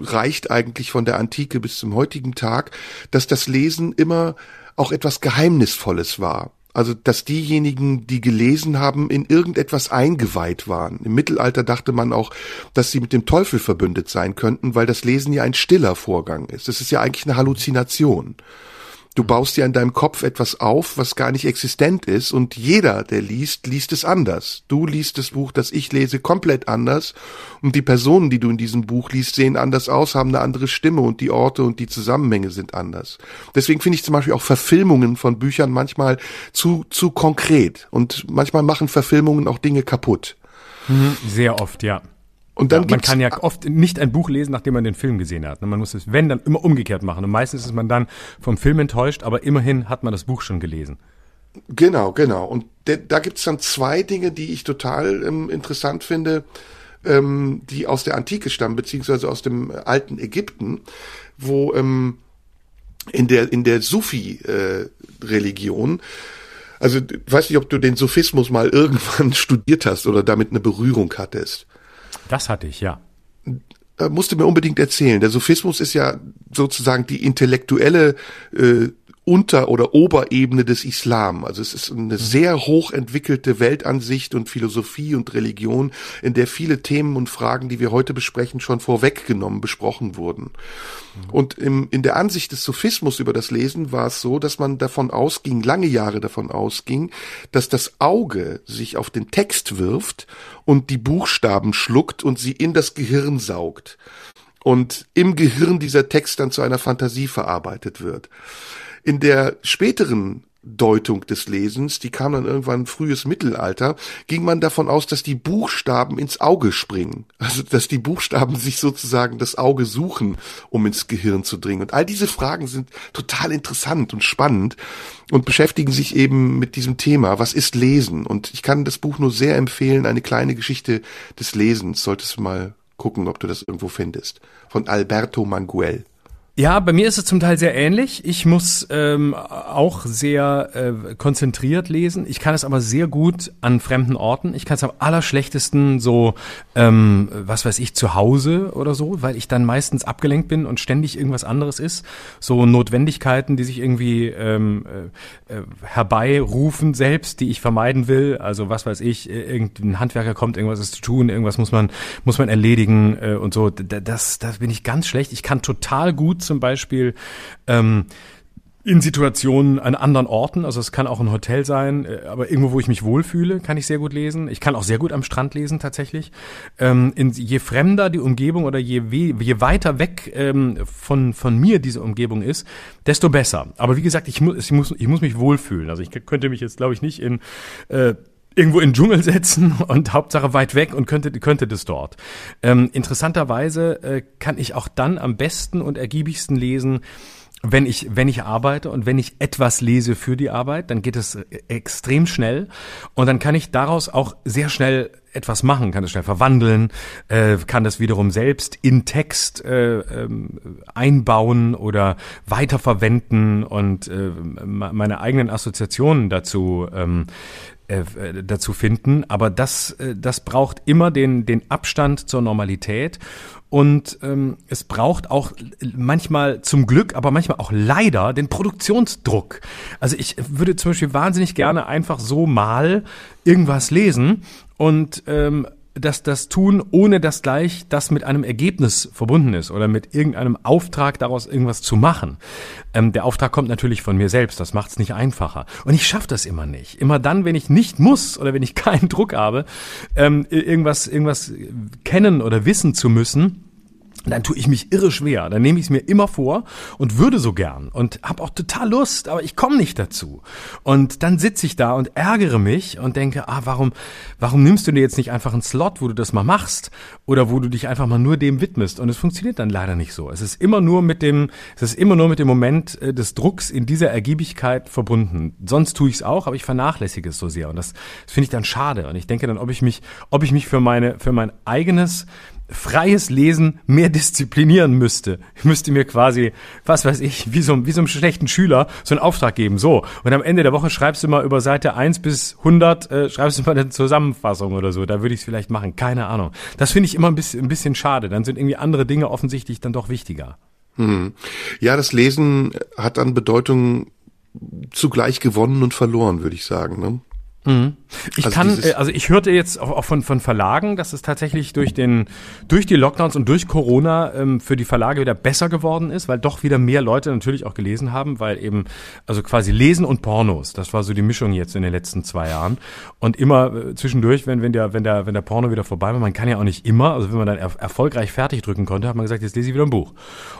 reicht eigentlich von der Antike bis zum heutigen Tag, dass das Lesen immer auch etwas Geheimnisvolles war. Also, dass diejenigen, die gelesen haben, in irgendetwas eingeweiht waren. Im Mittelalter dachte man auch, dass sie mit dem Teufel verbündet sein könnten, weil das Lesen ja ein stiller Vorgang ist. Das ist ja eigentlich eine Halluzination. Du baust dir in deinem Kopf etwas auf, was gar nicht existent ist und jeder, der liest, liest es anders. Du liest das Buch, das ich lese, komplett anders und die Personen, die du in diesem Buch liest, sehen anders aus, haben eine andere Stimme und die Orte und die Zusammenhänge sind anders. Deswegen finde ich zum Beispiel auch Verfilmungen von Büchern manchmal zu, zu konkret und manchmal machen Verfilmungen auch Dinge kaputt. Mhm, sehr oft, ja. Und dann ja, man kann ja oft nicht ein Buch lesen, nachdem man den Film gesehen hat. Man muss es, wenn, dann immer umgekehrt machen. Und meistens ist man dann vom Film enttäuscht, aber immerhin hat man das Buch schon gelesen. Genau, genau. Und de, da gibt's dann zwei Dinge, die ich total ähm, interessant finde, ähm, die aus der Antike stammen, beziehungsweise aus dem alten Ägypten, wo ähm, in der in der Sufi-Religion äh, also weiß nicht, ob du den Sufismus mal <laughs> irgendwann studiert hast oder damit eine Berührung hattest. Das hatte ich, ja. Äh, musste mir unbedingt erzählen. Der Sufismus ist ja sozusagen die intellektuelle äh, unter- oder Oberebene des Islam. Also es ist eine sehr hoch entwickelte Weltansicht und Philosophie und Religion, in der viele Themen und Fragen, die wir heute besprechen, schon vorweggenommen besprochen wurden. Und im, in der Ansicht des Sophismus über das Lesen war es so, dass man davon ausging, lange Jahre davon ausging, dass das Auge sich auf den Text wirft und die Buchstaben schluckt und sie in das Gehirn saugt. Und im Gehirn dieser Text dann zu einer Fantasie verarbeitet wird. In der späteren Deutung des Lesens, die kam dann irgendwann frühes Mittelalter, ging man davon aus, dass die Buchstaben ins Auge springen. Also, dass die Buchstaben sich sozusagen das Auge suchen, um ins Gehirn zu dringen. Und all diese Fragen sind total interessant und spannend und beschäftigen sich eben mit diesem Thema. Was ist Lesen? Und ich kann das Buch nur sehr empfehlen. Eine kleine Geschichte des Lesens. Solltest du mal gucken, ob du das irgendwo findest. Von Alberto Manguel. Ja, bei mir ist es zum Teil sehr ähnlich. Ich muss ähm, auch sehr äh, konzentriert lesen. Ich kann es aber sehr gut an fremden Orten. Ich kann es am allerschlechtesten so, ähm, was weiß ich, zu Hause oder so, weil ich dann meistens abgelenkt bin und ständig irgendwas anderes ist. So Notwendigkeiten, die sich irgendwie ähm, äh, äh herbeirufen selbst, die ich vermeiden will. Also was weiß ich, irgendein Handwerker kommt, irgendwas ist zu tun, irgendwas muss man muss man erledigen äh, und so. Das, das bin ich ganz schlecht. Ich kann total gut zum Beispiel ähm, in Situationen an anderen Orten, also es kann auch ein Hotel sein, äh, aber irgendwo, wo ich mich wohlfühle, kann ich sehr gut lesen. Ich kann auch sehr gut am Strand lesen tatsächlich. Ähm, in, je fremder die Umgebung oder je, je weiter weg ähm, von, von mir diese Umgebung ist, desto besser. Aber wie gesagt, ich muss, ich muss, ich muss mich wohlfühlen. Also ich könnte mich jetzt, glaube ich, nicht in äh, irgendwo in den Dschungel setzen <laughs> und Hauptsache weit weg und könnte, könnte das dort. Ähm, interessanterweise äh, kann ich auch dann am besten und ergiebigsten lesen, wenn ich, wenn ich arbeite und wenn ich etwas lese für die Arbeit, dann geht es extrem schnell und dann kann ich daraus auch sehr schnell etwas machen, kann das schnell verwandeln, äh, kann das wiederum selbst in Text äh, ähm, einbauen oder weiterverwenden und äh, meine eigenen Assoziationen dazu ähm, äh, dazu finden. Aber das, äh, das braucht immer den, den Abstand zur Normalität. Und ähm, es braucht auch manchmal zum Glück, aber manchmal auch leider den Produktionsdruck. Also ich würde zum Beispiel wahnsinnig gerne einfach so mal irgendwas lesen und ähm, dass das tun, ohne dass gleich das mit einem Ergebnis verbunden ist oder mit irgendeinem Auftrag daraus irgendwas zu machen. Ähm, der Auftrag kommt natürlich von mir selbst, das macht es nicht einfacher. Und ich schaffe das immer nicht. Immer dann, wenn ich nicht muss oder wenn ich <laughs> keinen Druck habe, ähm, irgendwas, irgendwas kennen oder wissen zu müssen, dann tue ich mich irre schwer. Dann nehme ich es mir immer vor und würde so gern und habe auch total Lust, aber ich komme nicht dazu. Und dann sitze ich da und ärgere mich und denke, ah, warum, warum nimmst du dir jetzt nicht einfach einen Slot, wo du das mal machst oder wo du dich einfach mal nur dem widmest? Und es funktioniert dann leider nicht so. Es ist immer nur mit dem, es ist immer nur mit dem Moment äh, des Drucks in dieser Ergiebigkeit verbunden. Sonst tue ich es auch, aber ich vernachlässige es so sehr und das, das finde ich dann schade. Und ich denke dann, ob ich mich, ob ich mich für meine, für mein eigenes freies Lesen mehr disziplinieren müsste. Ich müsste mir quasi, was weiß ich, wie so, wie so einem schlechten Schüler so einen Auftrag geben. So, und am Ende der Woche schreibst du mal über Seite 1 bis 100, äh, schreibst du mal eine Zusammenfassung oder so. Da würde ich es vielleicht machen, keine Ahnung. Das finde ich immer ein bisschen, ein bisschen schade. Dann sind irgendwie andere Dinge offensichtlich dann doch wichtiger. Hm. Ja, das Lesen hat an Bedeutung zugleich gewonnen und verloren, würde ich sagen. Ne? Mhm. Ich also kann, äh, also ich hörte jetzt auch von, von Verlagen, dass es tatsächlich durch den, durch die Lockdowns und durch Corona ähm, für die Verlage wieder besser geworden ist, weil doch wieder mehr Leute natürlich auch gelesen haben, weil eben, also quasi Lesen und Pornos, das war so die Mischung jetzt in den letzten zwei Jahren. Und immer äh, zwischendurch, wenn, wenn der, wenn der, wenn der Porno wieder vorbei war, man kann ja auch nicht immer, also wenn man dann er erfolgreich fertig drücken konnte, hat man gesagt, jetzt lese ich wieder ein Buch.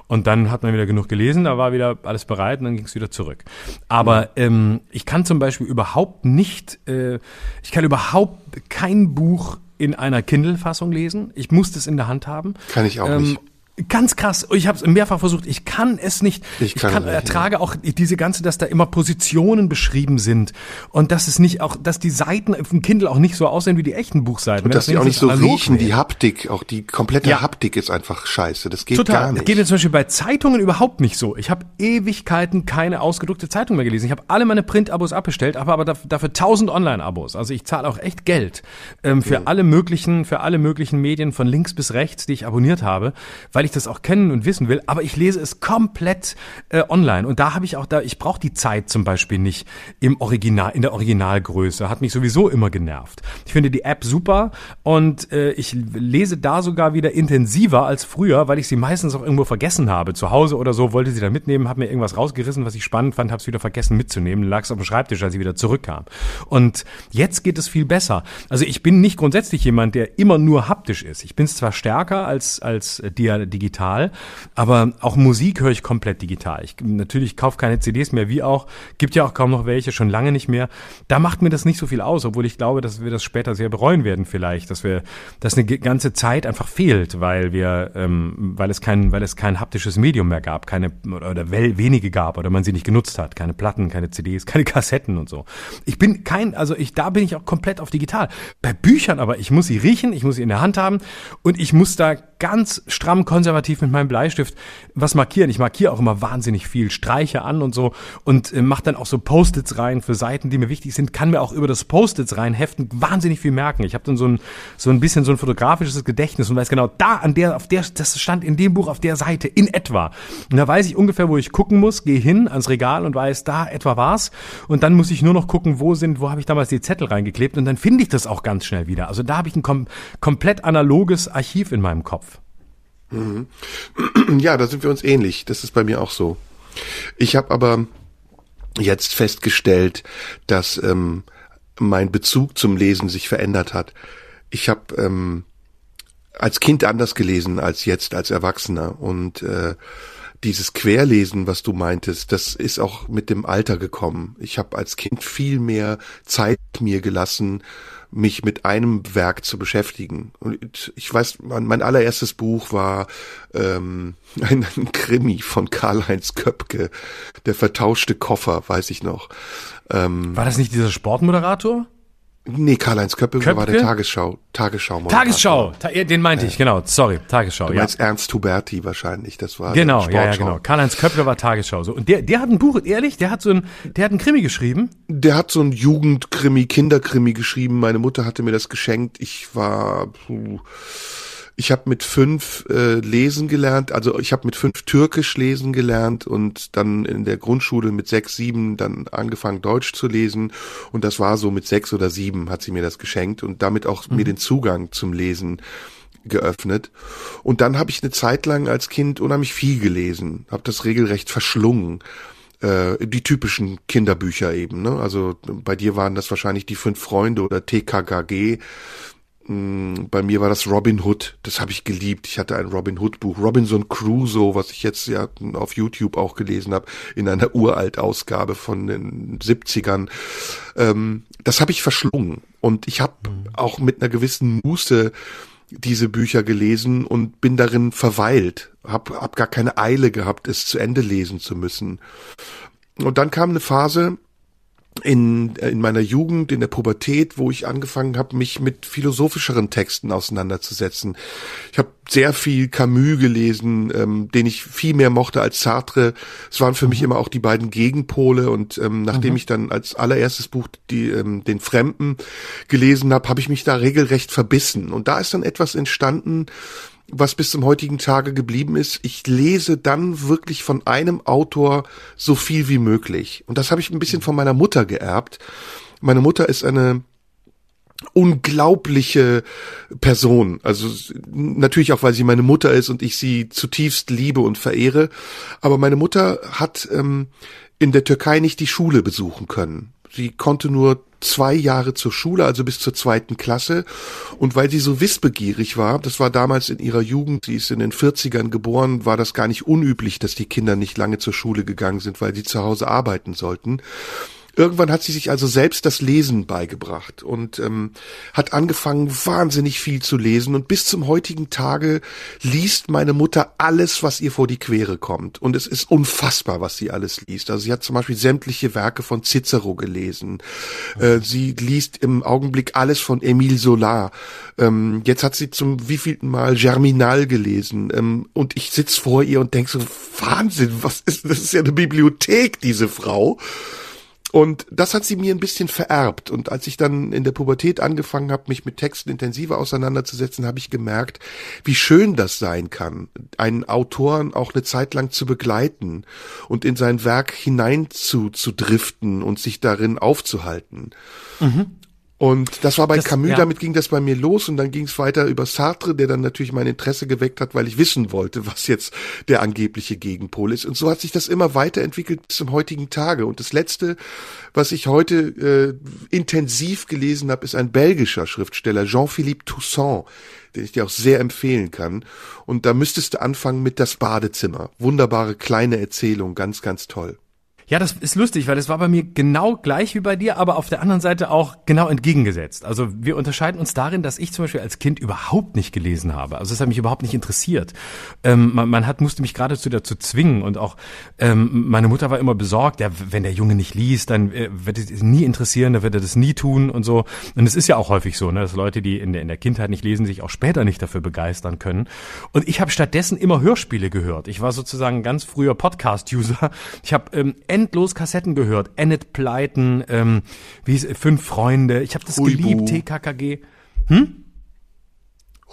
Und dann hat man wieder genug gelesen, da war wieder alles bereit und dann ging es wieder zurück. Aber ähm, ich kann zum Beispiel überhaupt nicht äh, ich kann überhaupt kein Buch in einer Kindle-Fassung lesen. Ich muss das in der Hand haben. Kann ich auch ähm, nicht. Ganz krass. Ich habe es mehrfach versucht. Ich kann es nicht. Ich kann, ich kann nicht, ertrage ja. auch diese ganze, dass da immer Positionen beschrieben sind und dass es nicht auch, dass die Seiten im Kindle auch nicht so aussehen wie die echten Buchseiten. Und dass sie auch nicht so riechen. Die Haptik, auch die komplette ja. Haptik ist einfach scheiße. Das geht Total. gar nicht. Das geht mir zum Beispiel bei Zeitungen überhaupt nicht so. Ich habe Ewigkeiten keine ausgedruckte Zeitung mehr gelesen. Ich habe alle meine Print-Abos abbestellt, aber aber dafür 1000 Online-Abos. Also ich zahle auch echt Geld ähm, für ja. alle möglichen, für alle möglichen Medien von links bis rechts, die ich abonniert habe, weil ich das auch kennen und wissen will, aber ich lese es komplett äh, online. Und da habe ich auch da, ich brauche die Zeit zum Beispiel nicht im Original, in der Originalgröße. Hat mich sowieso immer genervt. Ich finde die App super und äh, ich lese da sogar wieder intensiver als früher, weil ich sie meistens auch irgendwo vergessen habe. Zu Hause oder so wollte sie da mitnehmen, habe mir irgendwas rausgerissen, was ich spannend fand, habe es wieder vergessen mitzunehmen, lag es auf dem Schreibtisch, als ich wieder zurückkam. Und jetzt geht es viel besser. Also ich bin nicht grundsätzlich jemand, der immer nur haptisch ist. Ich bin es zwar stärker als als digital, aber auch Musik höre ich komplett digital. Ich natürlich kaufe keine CDs mehr, wie auch gibt ja auch kaum noch welche, schon lange nicht mehr. Da macht mir das nicht so viel aus, obwohl ich glaube, dass wir das später sehr bereuen werden vielleicht, dass wir dass eine ganze Zeit einfach fehlt, weil wir ähm, weil es kein weil es kein haptisches Medium mehr gab, keine oder wenige gab oder man sie nicht genutzt hat, keine Platten, keine CDs, <laughs> keine Kassetten und so. Ich bin kein also ich da bin ich auch komplett auf digital. Bei Büchern aber ich muss sie riechen, ich muss sie in der Hand haben und ich muss da ganz stramm konservativ mit meinem Bleistift was markieren. Ich markiere auch immer wahnsinnig viel, streiche an und so und äh, mache dann auch so Post-its rein für Seiten, die mir wichtig sind, kann mir auch über das Post-its reinheften wahnsinnig viel merken. Ich habe dann so ein so ein bisschen so ein fotografisches Gedächtnis und weiß genau, da an der auf der das stand in dem Buch auf der Seite in etwa. Und da weiß ich ungefähr, wo ich gucken muss, gehe hin ans Regal und weiß, da etwa war's und dann muss ich nur noch gucken, wo sind, wo habe ich damals die Zettel reingeklebt und dann finde ich das auch ganz schnell wieder. Also da habe ich ein kom komplett analoges Archiv in meinem Kopf. Mhm. <clears throat> Ja, da sind wir uns ähnlich. Das ist bei mir auch so. Ich habe aber jetzt festgestellt, dass ähm, mein Bezug zum Lesen sich verändert hat. Ich habe ähm, als Kind anders gelesen als jetzt als Erwachsener und äh, dieses Querlesen, was du meintest, das ist auch mit dem Alter gekommen. Ich habe als Kind viel mehr Zeit mir gelassen, mich mit einem Werk zu beschäftigen. Und ich weiß, mein, mein allererstes Buch war ähm, <laughs> ein, ein Krimi von Karl-Heinz Köpke, der vertauschte Koffer, weiß ich noch. Ähm, war das nicht dieser Sportmoderator? Nee, Karl-Heinz Köppe, Köpke war der Tagesschau, Tagesschau. -Moderator. Tagesschau, den meinte ich, genau, sorry, Tagesschau. Du meinst ja. Ernst Huberti wahrscheinlich, das war Genau, ja, ja, genau. Karl-Heinz Köpke war Tagesschau, so. Und der, der hat ein Buch, ehrlich, der hat so ein, der hat ein Krimi geschrieben? Der hat so ein Jugendkrimi, Kinderkrimi geschrieben, meine Mutter hatte mir das geschenkt, ich war, puh, ich habe mit fünf äh, lesen gelernt, also ich habe mit fünf Türkisch lesen gelernt und dann in der Grundschule mit sechs, sieben dann angefangen Deutsch zu lesen und das war so mit sechs oder sieben hat sie mir das geschenkt und damit auch mhm. mir den Zugang zum Lesen geöffnet. Und dann habe ich eine Zeit lang als Kind unheimlich viel gelesen, habe das regelrecht verschlungen äh, die typischen Kinderbücher eben. Ne? Also bei dir waren das wahrscheinlich die fünf Freunde oder TKKG. Mm, bei mir war das Robin Hood, das habe ich geliebt. Ich hatte ein Robin Hood Buch, Robinson Crusoe, was ich jetzt ja auf YouTube auch gelesen habe, in einer Uraltausgabe von den 70ern. Ähm, das habe ich verschlungen und ich habe mhm. auch mit einer gewissen Muße diese Bücher gelesen und bin darin verweilt, hab, hab gar keine Eile gehabt, es zu Ende lesen zu müssen. Und dann kam eine Phase, in, in meiner Jugend, in der Pubertät, wo ich angefangen habe, mich mit philosophischeren Texten auseinanderzusetzen. Ich habe sehr viel Camus gelesen, ähm, den ich viel mehr mochte als Sartre. Es waren für mhm. mich immer auch die beiden Gegenpole und ähm, nachdem mhm. ich dann als allererstes Buch die, ähm, den Fremden gelesen habe, habe ich mich da regelrecht verbissen. Und da ist dann etwas entstanden, was bis zum heutigen Tage geblieben ist, ich lese dann wirklich von einem Autor so viel wie möglich. Und das habe ich ein bisschen von meiner Mutter geerbt. Meine Mutter ist eine unglaubliche Person. Also natürlich auch, weil sie meine Mutter ist und ich sie zutiefst liebe und verehre. Aber meine Mutter hat ähm, in der Türkei nicht die Schule besuchen können. Sie konnte nur zwei Jahre zur Schule, also bis zur zweiten Klasse. Und weil sie so wissbegierig war, das war damals in ihrer Jugend, sie ist in den 40ern geboren, war das gar nicht unüblich, dass die Kinder nicht lange zur Schule gegangen sind, weil sie zu Hause arbeiten sollten Irgendwann hat sie sich also selbst das Lesen beigebracht und ähm, hat angefangen, wahnsinnig viel zu lesen. Und bis zum heutigen Tage liest meine Mutter alles, was ihr vor die Quere kommt. Und es ist unfassbar, was sie alles liest. Also sie hat zum Beispiel sämtliche Werke von Cicero gelesen. Äh, sie liest im Augenblick alles von Emile Solar. Ähm, jetzt hat sie zum wievielten Mal Germinal gelesen. Ähm, und ich sitz vor ihr und denk so, Wahnsinn, was ist, das ist ja eine Bibliothek, diese Frau. Und das hat sie mir ein bisschen vererbt. Und als ich dann in der Pubertät angefangen habe, mich mit Texten intensiver auseinanderzusetzen, habe ich gemerkt, wie schön das sein kann, einen Autoren auch eine Zeit lang zu begleiten und in sein Werk hinein zu, zu driften und sich darin aufzuhalten. Mhm. Und das war bei das, Camus, ja. damit ging das bei mir los und dann ging es weiter über Sartre, der dann natürlich mein Interesse geweckt hat, weil ich wissen wollte, was jetzt der angebliche Gegenpol ist. Und so hat sich das immer weiterentwickelt bis zum heutigen Tage. Und das letzte, was ich heute äh, intensiv gelesen habe, ist ein belgischer Schriftsteller, Jean-Philippe Toussaint, den ich dir auch sehr empfehlen kann. Und da müsstest du anfangen mit Das Badezimmer. Wunderbare kleine Erzählung, ganz, ganz toll. Ja, das ist lustig, weil es war bei mir genau gleich wie bei dir, aber auf der anderen Seite auch genau entgegengesetzt. Also wir unterscheiden uns darin, dass ich zum Beispiel als Kind überhaupt nicht gelesen habe. Also es hat mich überhaupt nicht interessiert. Ähm, man, man, hat musste mich geradezu dazu zwingen und auch ähm, meine Mutter war immer besorgt, ja, wenn der Junge nicht liest, dann äh, wird es nie interessieren, dann wird er das nie tun und so. Und es ist ja auch häufig so, ne, dass Leute, die in der, in der Kindheit nicht lesen, sich auch später nicht dafür begeistern können. Und ich habe stattdessen immer Hörspiele gehört. Ich war sozusagen ganz früher Podcast-User. Ich habe ähm, endlos Kassetten gehört. Enid Pleiten, ähm, wie ist, Fünf Freunde. Ich habe das Huibu. geliebt, TKKG. Hm?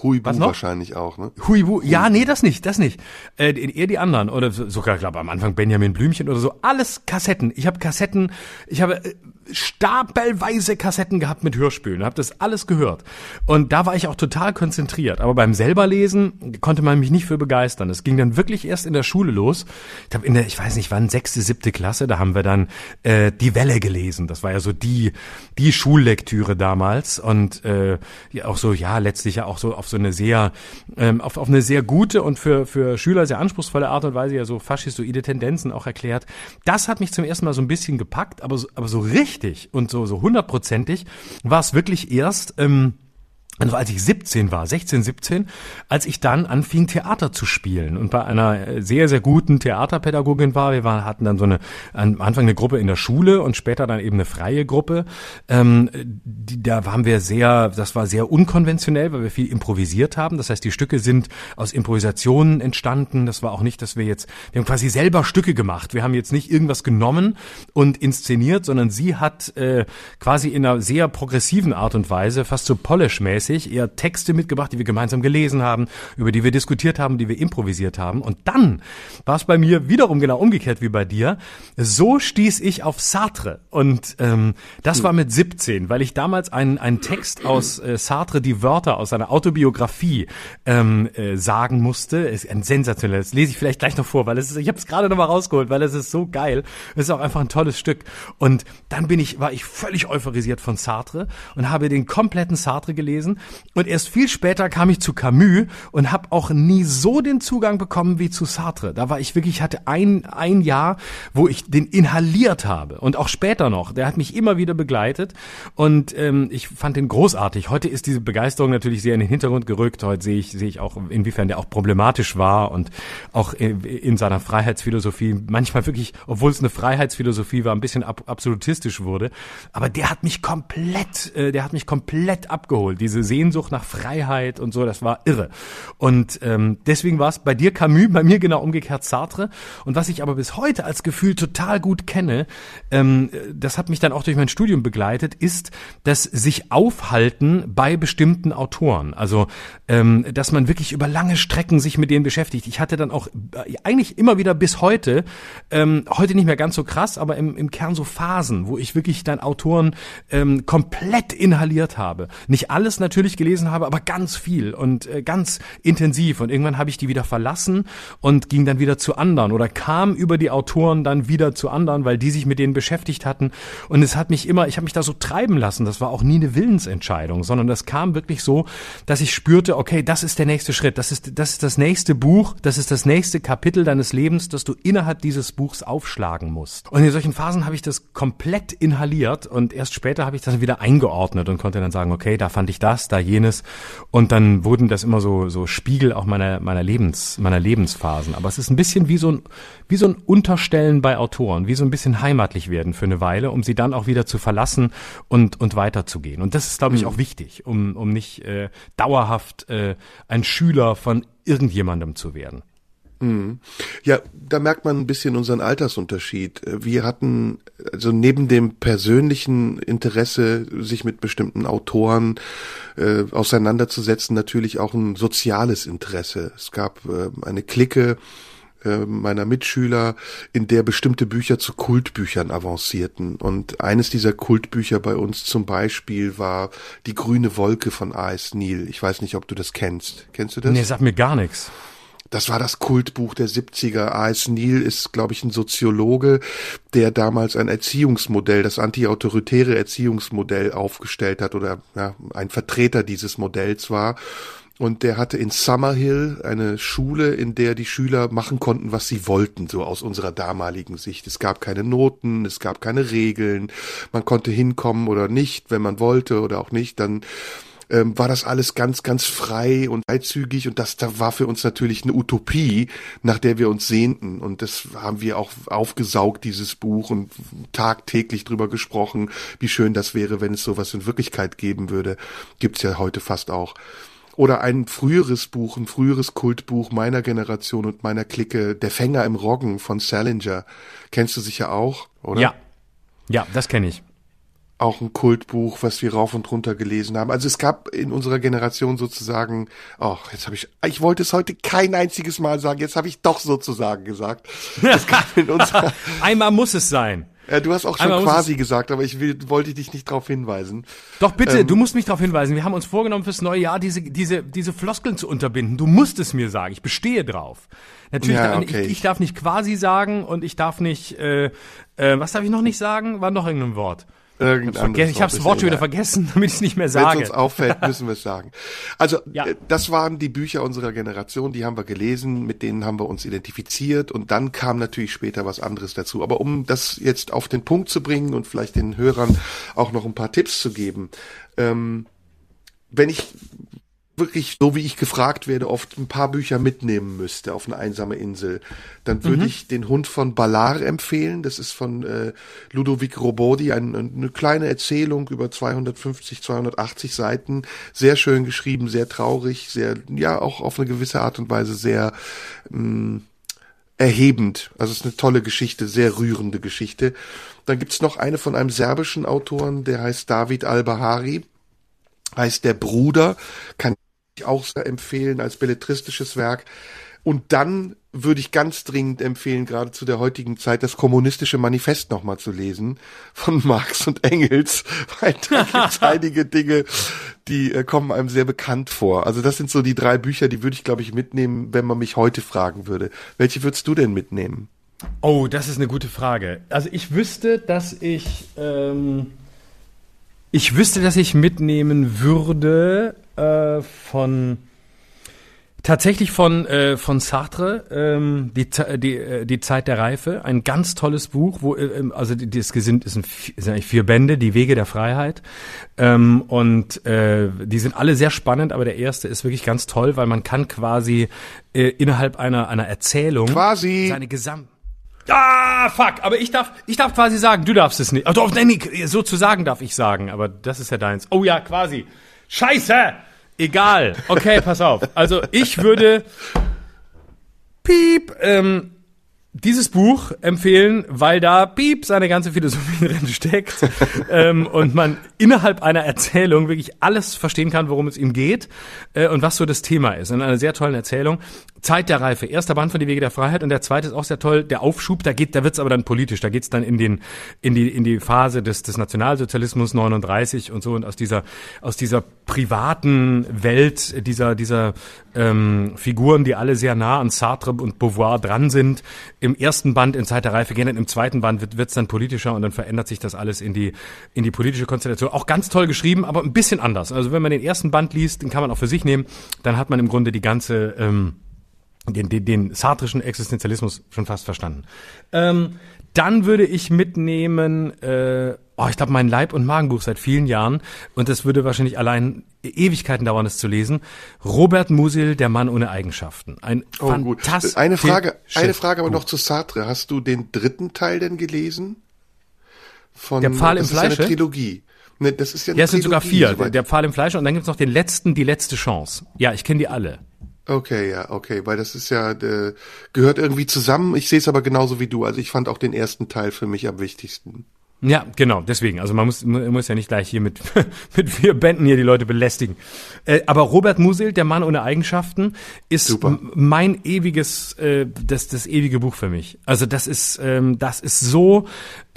Huibu wahrscheinlich auch, ne? Huibu, ja, nee, das nicht, das nicht. Äh, eher die anderen oder sogar, glaube am Anfang Benjamin Blümchen oder so. Alles Kassetten. Ich habe Kassetten, ich habe äh, stapelweise Kassetten gehabt mit Hörspielen, habe das alles gehört. Und da war ich auch total konzentriert. Aber beim selberlesen konnte man mich nicht für begeistern. Es ging dann wirklich erst in der Schule los. Ich habe in der, ich weiß nicht wann, sechste, siebte Klasse, da haben wir dann äh, Die Welle gelesen. Das war ja so die, die Schullektüre damals. Und äh, ja, auch so, ja, letztlich ja auch so auf so eine sehr, ähm, auf, auf eine sehr gute und für, für Schüler sehr anspruchsvolle Art und Weise ja so faschistoide Tendenzen auch erklärt. Das hat mich zum ersten Mal so ein bisschen gepackt, aber so, aber so richtig richtig. Und so so hundertprozentig war es wirklich erst ähm, also als ich 17 war, 16, 17, als ich dann anfing, Theater zu spielen und bei einer äh, sehr, sehr guten Theaterpädagogin war. Wir waren, hatten dann so eine, am Anfang eine Gruppe in der Schule und später dann eben eine freie Gruppe. Ähm, die, da waren wir sehr, das war sehr unkonventionell, weil wir viel improvisiert haben. Das heißt, die Stücke sind aus Improvisationen entstanden. Das war auch nicht, dass wir jetzt, wir haben quasi selber Stücke gemacht. Wir haben jetzt nicht irgendwas genommen und inszeniert, sondern sie hat äh, quasi in einer sehr progressiven Art und Weise, fast so polish-mäßig, regelmäßig eher Texte mitgebracht, die wir gemeinsam gelesen haben, über die wir diskutiert haben, die wir improvisiert haben. Und dann war es bei mir wiederum genau umgekehrt wie bei dir. So stieß ich auf Sartre. Und ähm, das war mit 17, weil ich damals einen, einen Text aus äh, Sartre, die Wörter aus seiner Autobiografie ähm, äh, sagen musste. Ist ein sensationelles. Lese ich vielleicht gleich noch vor, weil es ist, ich habe es gerade noch mal rausgeholt, weil es ist so geil. Es ist auch einfach ein tolles Stück. Und dann bin ich, war ich völlig euphorisiert von Sartre und habe den kompletten Sartre gelesen und erst viel später kam ich zu Camus und habe auch nie so den Zugang bekommen wie zu Sartre. Da war ich wirklich, hatte ein, ein Jahr, wo ich den inhaliert habe. Und auch später noch. Der hat mich immer wieder begleitet. Und ähm, ich fand den großartig. Heute ist diese Begeisterung natürlich sehr in den Hintergrund gerückt. Heute sehe ich, sehe ich auch, inwiefern der auch problematisch war und auch in, in seiner Freiheitsphilosophie manchmal wirklich, obwohl es eine Freiheitsphilosophie war, ein bisschen ab, absolutistisch wurde. Aber der hat mich komplett, äh, der hat mich komplett abgeholt. Diese Sehnsucht nach Freiheit und so, das war irre. Und ähm, deswegen war es bei dir Camus, bei mir genau umgekehrt Sartre. Und was ich aber bis heute als Gefühl total gut kenne, ähm, das hat mich dann auch durch mein Studium begleitet, ist das sich aufhalten bei bestimmten Autoren. Also ähm, dass man wirklich über lange Strecken sich mit denen beschäftigt. Ich hatte dann auch äh, eigentlich immer wieder bis heute, ähm, heute nicht mehr ganz so krass, aber im, im Kern so Phasen, wo ich wirklich dann Autoren ähm, komplett inhaliert habe. Nicht alles natürlich natürlich gelesen habe, aber ganz viel und äh, ganz intensiv. Und irgendwann habe ich die wieder verlassen und ging dann wieder zu anderen oder kam über die Autoren dann wieder zu anderen, weil die sich mit denen beschäftigt hatten. Und es hat mich immer, ich habe mich da so treiben lassen. Das war auch nie eine Willensentscheidung, sondern das kam wirklich so, dass ich spürte, okay, das ist der nächste Schritt, das ist das, ist das nächste Buch, das ist das nächste Kapitel deines Lebens, das du innerhalb dieses Buchs aufschlagen musst. Und in solchen Phasen habe ich das komplett inhaliert und erst später habe ich das wieder eingeordnet und konnte dann sagen, okay, da fand ich das, da jenes und dann wurden das immer so so Spiegel auch meiner meiner Lebens meiner Lebensphasen. Aber es ist ein bisschen wie so ein wie so ein Unterstellen bei Autoren, wie so ein bisschen heimatlich werden für eine Weile, um sie dann auch wieder zu verlassen und und weiterzugehen. Und das ist, glaube ich, mhm. auch wichtig, um um nicht äh, dauerhaft äh, ein Schüler von irgendjemandem zu werden. Mhm. Ja, da merkt man ein bisschen unseren Altersunterschied. Wir hatten also neben dem persönlichen Interesse, sich mit bestimmten Autoren äh, auseinanderzusetzen, natürlich auch ein soziales Interesse. Es gab äh, eine Clique äh, meiner Mitschüler, in der bestimmte Bücher zu Kultbüchern avancierten. Und eines dieser Kultbücher bei uns zum Beispiel war Die grüne Wolke von A.S. Neil. Ich weiß nicht, ob du das kennst. Kennst du das? Nee, sag mir gar nichts. Das war das Kultbuch der 70er. A.S. Neil ist, glaube ich, ein Soziologe, der damals ein Erziehungsmodell, das antiautoritäre Erziehungsmodell aufgestellt hat oder ja, ein Vertreter dieses Modells war. Und der hatte in Summerhill eine Schule, in der die Schüler machen konnten, was sie wollten, so aus unserer damaligen Sicht. Es gab keine Noten, es gab keine Regeln. Man konnte hinkommen oder nicht, wenn man wollte oder auch nicht. Dann ähm, war das alles ganz, ganz frei und freizügig und das da war für uns natürlich eine Utopie, nach der wir uns sehnten und das haben wir auch aufgesaugt, dieses Buch und tagtäglich drüber gesprochen, wie schön das wäre, wenn es sowas in Wirklichkeit geben würde. Gibt's ja heute fast auch. Oder ein früheres Buch, ein früheres Kultbuch meiner Generation und meiner Clique, Der Fänger im Roggen von Salinger. Kennst du sicher auch, oder? Ja. Ja, das kenne ich auch ein Kultbuch, was wir rauf und runter gelesen haben. Also es gab in unserer Generation sozusagen, oh, jetzt habe ich, ich wollte es heute kein einziges Mal sagen, jetzt habe ich doch sozusagen gesagt. Es gab in unserer <laughs> Einmal muss es sein. Ja, du hast auch schon quasi gesagt, aber ich will, wollte dich nicht darauf hinweisen. Doch bitte, ähm, du musst mich darauf hinweisen. Wir haben uns vorgenommen fürs neue Jahr diese diese diese Floskeln zu unterbinden. Du musst es mir sagen. Ich bestehe drauf. Natürlich, ja, okay. ich, ich darf nicht quasi sagen und ich darf nicht, äh, äh, was darf ich noch nicht sagen? War noch irgendein Wort. Irgendein ich habe das Wort schon wieder vergessen, <laughs> damit ich es nicht mehr sage. Wenn es uns auffällt, <laughs> müssen wir es sagen. Also ja. Äh, das waren die Bücher unserer Generation, die haben wir gelesen, mit denen haben wir uns identifiziert und dann kam natürlich später was anderes dazu. Aber um das jetzt auf den Punkt zu bringen und vielleicht den Hörern auch noch ein paar Tipps zu geben, ähm, wenn ich wirklich, so wie ich gefragt werde, oft ein paar Bücher mitnehmen müsste auf eine einsame Insel, dann würde mhm. ich den Hund von Ballard empfehlen. Das ist von äh, Ludovic Robodi, ein, eine kleine Erzählung über 250, 280 Seiten. Sehr schön geschrieben, sehr traurig, sehr, ja, auch auf eine gewisse Art und Weise sehr mh, mm, erhebend. Also es ist eine tolle Geschichte, sehr rührende Geschichte. Dann gibt's noch eine von einem serbischen Autoren, der heißt David Al-Bahari heißt Der Bruder, kann auch sehr empfehlen als belletristisches Werk. Und dann würde ich ganz dringend empfehlen, gerade zu der heutigen Zeit, das kommunistische Manifest nochmal zu lesen von <laughs> Marx und Engels, weil da <laughs> gibt einige Dinge, die äh, kommen einem sehr bekannt vor. Also das sind so die drei Bücher, die würde ich, glaube ich, mitnehmen, wenn man mich heute fragen würde. Welche würdest du denn mitnehmen? Oh, das ist eine gute Frage. Also ich wüsste, dass ich ähm, ich wüsste, dass ich mitnehmen würde äh, von tatsächlich von äh, von Sartre ähm, die die äh, die Zeit der Reife. Ein ganz tolles Buch wo äh, ähm, also das sind ist, ein, sind eigentlich vier Bände die Wege der Freiheit. Ähm, und äh, die sind alle sehr spannend aber der erste ist wirklich ganz toll weil man kann quasi äh, innerhalb einer einer Erzählung quasi seine Gesamt Ah, fuck, aber ich darf, ich darf quasi sagen, du darfst es nicht. Also, nee, nee, sozusagen darf ich sagen, aber das ist ja deins. Oh ja, quasi. Scheiße! Egal. Okay, <laughs> pass auf. Also ich würde piep, ähm, dieses Buch empfehlen, weil da piep seine ganze Philosophie <laughs> drin steckt ähm, und man innerhalb einer Erzählung wirklich alles verstehen kann, worum es ihm geht äh, und was so das Thema ist. In einer sehr tollen Erzählung. Zeit der Reife, erster Band von Die Wege der Freiheit und der zweite ist auch sehr toll. Der Aufschub, da geht, da wird's aber dann politisch, da geht's dann in den in die in die Phase des des Nationalsozialismus 39 und so und aus dieser aus dieser privaten Welt dieser dieser ähm, Figuren, die alle sehr nah an Sartre und Beauvoir dran sind, im ersten Band in Zeit der Reife gehen, dann im zweiten Band wird wird's dann politischer und dann verändert sich das alles in die in die politische Konstellation. Auch ganz toll geschrieben, aber ein bisschen anders. Also wenn man den ersten Band liest, den kann man auch für sich nehmen, dann hat man im Grunde die ganze ähm, den, den, den sartrischen Existenzialismus schon fast verstanden. Ähm, dann würde ich mitnehmen, äh, oh, ich glaube, mein Leib- und Magenbuch seit vielen Jahren, und das würde wahrscheinlich allein Ewigkeiten dauern, es zu lesen. Robert Musil, der Mann ohne Eigenschaften. Ein oh, gut. Eine Frage, eine Frage aber noch zu Sartre. Hast du den dritten Teil denn gelesen? Von, der Pfahl im Fleisch. Das ist ja eine Trilogie. Ne, das ist ja, eine ja es sind sogar vier. Der, der Pfahl im Fleisch und dann gibt's noch den letzten, die letzte Chance. Ja, ich kenne die alle. Okay, ja, okay, weil das ist ja äh, gehört irgendwie zusammen. Ich sehe es aber genauso wie du. Also ich fand auch den ersten Teil für mich am wichtigsten. Ja, genau, deswegen. Also man muss, man muss ja nicht gleich hier mit, <laughs> mit vier Bänden hier die Leute belästigen. Äh, aber Robert Musil, der Mann ohne Eigenschaften, ist mein ewiges, äh, das, das ewige Buch für mich. Also das ist, ähm, das ist so,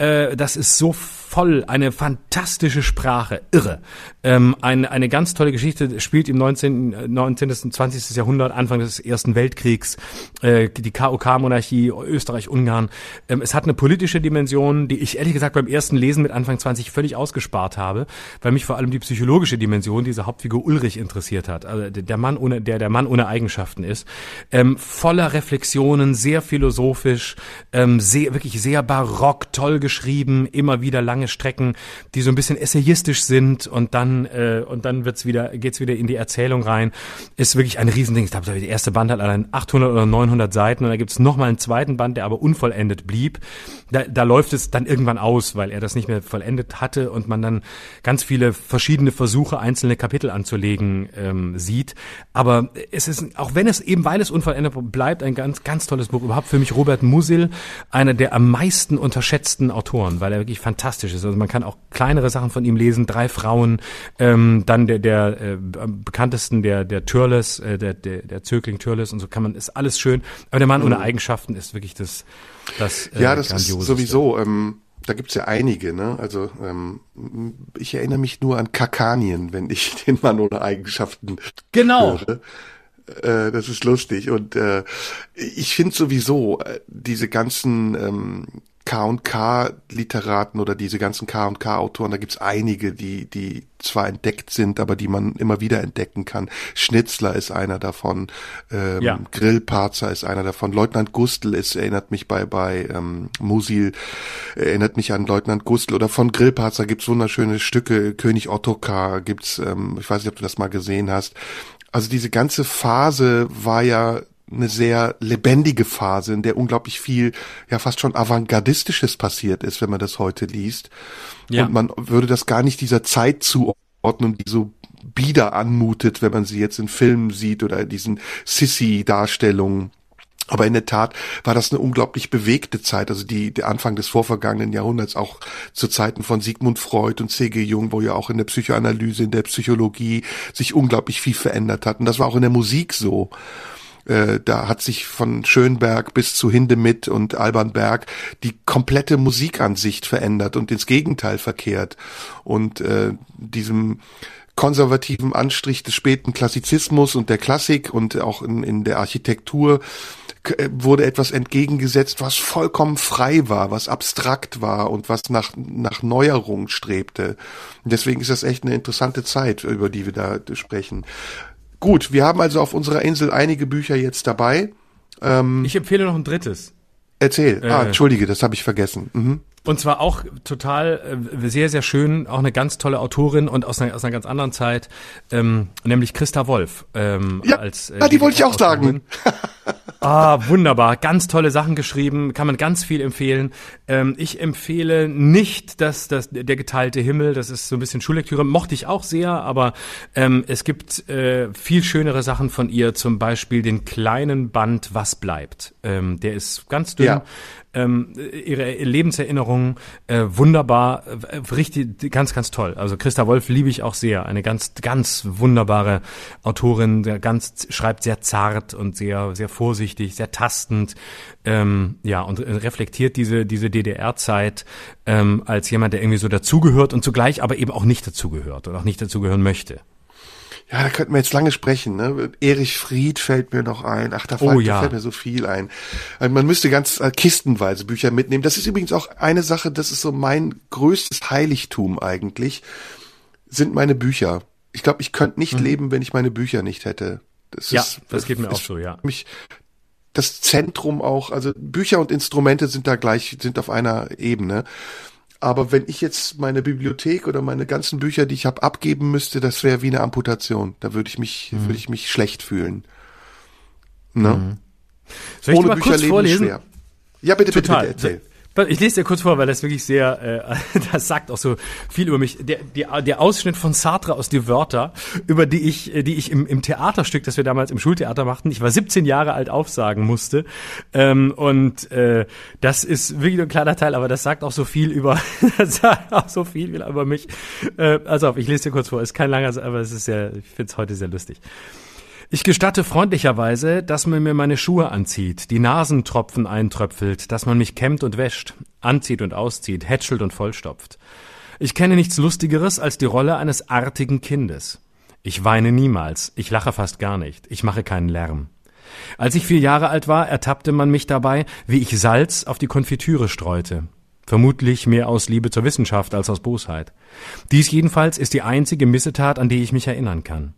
äh, das ist so voll, eine fantastische Sprache, irre. Ähm, eine, eine ganz tolle Geschichte, spielt im 19., 19. und 20. Jahrhundert, Anfang des Ersten Weltkriegs, äh, die KOK-Monarchie, Österreich, Ungarn. Ähm, es hat eine politische Dimension, die ich ehrlich gesagt beim ersten Lesen mit Anfang 20 völlig ausgespart habe, weil mich vor allem die psychologische Dimension dieser Hauptfigur Ulrich interessiert hat. Also der Mann ohne, der der Mann ohne Eigenschaften ist. Ähm, voller Reflexionen, sehr philosophisch, ähm, sehr, wirklich sehr barock, toll geschrieben, immer wieder lange lange Strecken, die so ein bisschen essayistisch sind und dann äh, und dann wird's wieder geht's wieder in die Erzählung rein. Ist wirklich ein Riesending. Ich glaube, der erste Band hat allein 800 oder 900 Seiten und da gibt's noch mal einen zweiten Band, der aber unvollendet blieb. Da, da läuft es dann irgendwann aus, weil er das nicht mehr vollendet hatte und man dann ganz viele verschiedene Versuche, einzelne Kapitel anzulegen ähm, sieht. Aber es ist, auch wenn es eben, weil es unvollendet bleibt, ein ganz, ganz tolles Buch. Überhaupt für mich Robert Musil, einer der am meisten unterschätzten Autoren, weil er wirklich fantastisch ist. Also man kann auch kleinere Sachen von ihm lesen, drei Frauen, ähm, dann der, der äh, bekanntesten, der, der Türles, äh, der, der, der Zögling Türles und so kann man, ist alles schön. Aber der Mann mhm. ohne Eigenschaften ist wirklich das, das äh, Ja, das ist sowieso, ähm, da gibt's ja einige, ne? Also ähm, ich erinnere mich nur an Kakanien, wenn ich <laughs> den Mann ohne Eigenschaften genau. höre äh, das ist lustig und äh, ich finde sowieso äh, diese ganzen ähm, K&K-Literaten oder diese ganzen K&K-Autoren, da gibt's einige, die, die zwar entdeckt sind, aber die man immer wieder entdecken kann. Schnitzler ist einer davon, ähm, ja. Grillparzer ist einer davon, Leutnant Gustl ist, erinnert mich bei, bei ähm, Musil, erinnert mich an Leutnant Gustl oder von Grillparzer gibt's wunderschöne Stücke, König Ottokar gibt's, ähm, ich weiß nicht, ob du das mal gesehen hast. Also diese ganze Phase war ja eine sehr lebendige Phase, in der unglaublich viel, ja fast schon avantgardistisches passiert ist, wenn man das heute liest. Ja. Und man würde das gar nicht dieser Zeit zuordnen, die so bieder anmutet, wenn man sie jetzt in Filmen sieht oder diesen Sissy-Darstellungen. Aber in der Tat war das eine unglaublich bewegte Zeit, also die, der Anfang des vorvergangenen Jahrhunderts, auch zu Zeiten von Sigmund Freud und C.G. Jung, wo ja auch in der Psychoanalyse, in der Psychologie sich unglaublich viel verändert hat. Und das war auch in der Musik so. Äh, da hat sich von Schönberg bis zu Hindemith und Alban Berg die komplette Musikansicht verändert und ins Gegenteil verkehrt. Und äh, diesem konservativen Anstrich des späten Klassizismus und der Klassik und auch in, in der Architektur äh, wurde etwas entgegengesetzt, was vollkommen frei war, was abstrakt war und was nach, nach Neuerung strebte. Deswegen ist das echt eine interessante Zeit, über die wir da sprechen. Gut, wir haben also auf unserer Insel einige Bücher jetzt dabei. Ähm, ich empfehle noch ein drittes. Erzähl. Ah, äh, ah, entschuldige, das habe ich vergessen. Mhm. Und zwar auch total äh, sehr, sehr schön, auch eine ganz tolle Autorin und aus einer, aus einer ganz anderen Zeit, ähm, nämlich Christa Wolf. Ähm, ja, als, äh, ja, die wollte ich auch sagen. <laughs> ah, wunderbar, ganz tolle Sachen geschrieben, kann man ganz viel empfehlen. Ähm, ich empfehle nicht dass das, der geteilte Himmel, das ist so ein bisschen Schullektüre, mochte ich auch sehr, aber ähm, es gibt äh, viel schönere Sachen von ihr, zum Beispiel den kleinen Band Was bleibt. Ähm, der ist ganz dünn. Ja ähm, ihre Lebenserinnerungen äh, wunderbar, äh, richtig, ganz, ganz toll. Also Christa Wolf liebe ich auch sehr. Eine ganz, ganz wunderbare Autorin, der ganz schreibt sehr zart und sehr, sehr vorsichtig, sehr tastend. Ähm, ja, und reflektiert diese, diese DDR-Zeit ähm, als jemand, der irgendwie so dazugehört und zugleich aber eben auch nicht dazugehört und auch nicht dazugehören möchte. Ja, da könnten wir jetzt lange sprechen. Ne? Erich Fried fällt mir noch ein. Ach, da fällt, oh, ja. fällt mir so viel ein. Also man müsste ganz äh, kistenweise Bücher mitnehmen. Das ist übrigens auch eine Sache, das ist so mein größtes Heiligtum eigentlich, sind meine Bücher. Ich glaube, ich könnte nicht mhm. leben, wenn ich meine Bücher nicht hätte. Das ja, ist, das geht mir auch so, ja. Mich, das Zentrum auch, also Bücher und Instrumente sind da gleich, sind auf einer Ebene. Aber wenn ich jetzt meine Bibliothek oder meine ganzen Bücher, die ich habe, abgeben müsste, das wäre wie eine Amputation. Da würde ich mich, mhm. würde ich mich schlecht fühlen. Ne? Mhm. Soll ich Ohne mal Bücher kurz vorlesen? Schwer. Ja, bitte, Total. bitte, bitte, erzähl. Ich lese dir kurz vor, weil das wirklich sehr, äh, <laughs> das sagt auch so viel über mich. Der, der, der Ausschnitt von Sartre aus Die Wörter, über die ich, äh, die ich im, im Theaterstück, das wir damals im Schultheater machten, ich war 17 Jahre alt, aufsagen musste. Ähm, und äh, das ist wirklich ein kleiner Teil, aber das sagt auch so viel über, <laughs> das sagt auch so viel über mich. Äh, also ich lese dir kurz vor, ist kein langer, aber es ist sehr, ich finde es heute sehr lustig. Ich gestatte freundlicherweise, dass man mir meine Schuhe anzieht, die Nasentropfen eintröpfelt, dass man mich kämmt und wäscht, anzieht und auszieht, hätschelt und vollstopft. Ich kenne nichts Lustigeres als die Rolle eines artigen Kindes. Ich weine niemals, ich lache fast gar nicht, ich mache keinen Lärm. Als ich vier Jahre alt war, ertappte man mich dabei, wie ich Salz auf die Konfitüre streute. Vermutlich mehr aus Liebe zur Wissenschaft als aus Bosheit. Dies jedenfalls ist die einzige Missetat, an die ich mich erinnern kann.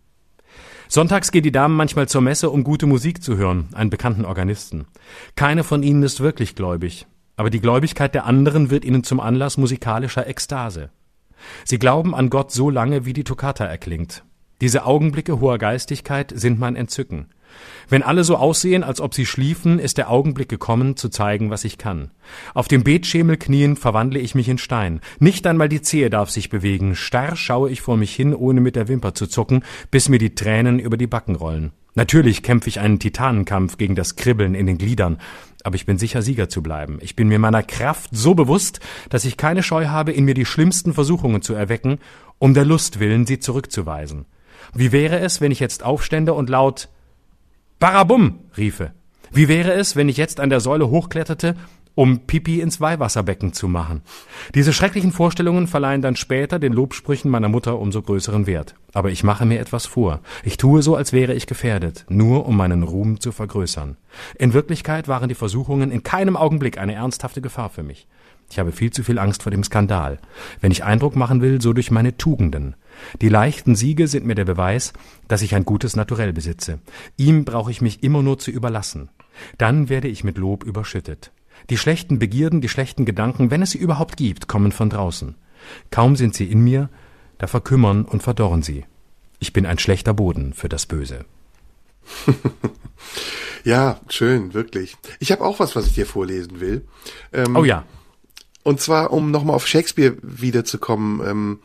Sonntags gehen die Damen manchmal zur Messe, um gute Musik zu hören, einen bekannten Organisten. Keine von ihnen ist wirklich gläubig, aber die Gläubigkeit der anderen wird ihnen zum Anlass musikalischer Ekstase. Sie glauben an Gott so lange, wie die Toccata erklingt. Diese Augenblicke hoher Geistigkeit sind mein Entzücken. Wenn alle so aussehen, als ob sie schliefen, ist der Augenblick gekommen, zu zeigen, was ich kann. Auf dem Betschemel knien verwandle ich mich in Stein. Nicht einmal die Zehe darf sich bewegen. Starr schaue ich vor mich hin, ohne mit der Wimper zu zucken, bis mir die Tränen über die Backen rollen. Natürlich kämpfe ich einen Titanenkampf gegen das Kribbeln in den Gliedern, aber ich bin sicher, Sieger zu bleiben. Ich bin mir meiner Kraft so bewusst, dass ich keine Scheu habe, in mir die schlimmsten Versuchungen zu erwecken, um der Lust willen sie zurückzuweisen. Wie wäre es, wenn ich jetzt aufstände und laut Barabum riefe. Wie wäre es, wenn ich jetzt an der Säule hochkletterte, um Pipi ins Weihwasserbecken zu machen? Diese schrecklichen Vorstellungen verleihen dann später den Lobsprüchen meiner Mutter umso größeren Wert. Aber ich mache mir etwas vor. Ich tue so, als wäre ich gefährdet, nur um meinen Ruhm zu vergrößern. In Wirklichkeit waren die Versuchungen in keinem Augenblick eine ernsthafte Gefahr für mich. Ich habe viel zu viel Angst vor dem Skandal. Wenn ich Eindruck machen will, so durch meine Tugenden. Die leichten Siege sind mir der Beweis, dass ich ein gutes Naturell besitze. Ihm brauche ich mich immer nur zu überlassen. Dann werde ich mit Lob überschüttet. Die schlechten Begierden, die schlechten Gedanken, wenn es sie überhaupt gibt, kommen von draußen. Kaum sind sie in mir, da verkümmern und verdorren sie. Ich bin ein schlechter Boden für das Böse. <laughs> ja, schön, wirklich. Ich habe auch was, was ich dir vorlesen will. Ähm, oh ja. Und zwar, um nochmal auf Shakespeare wiederzukommen. Ähm,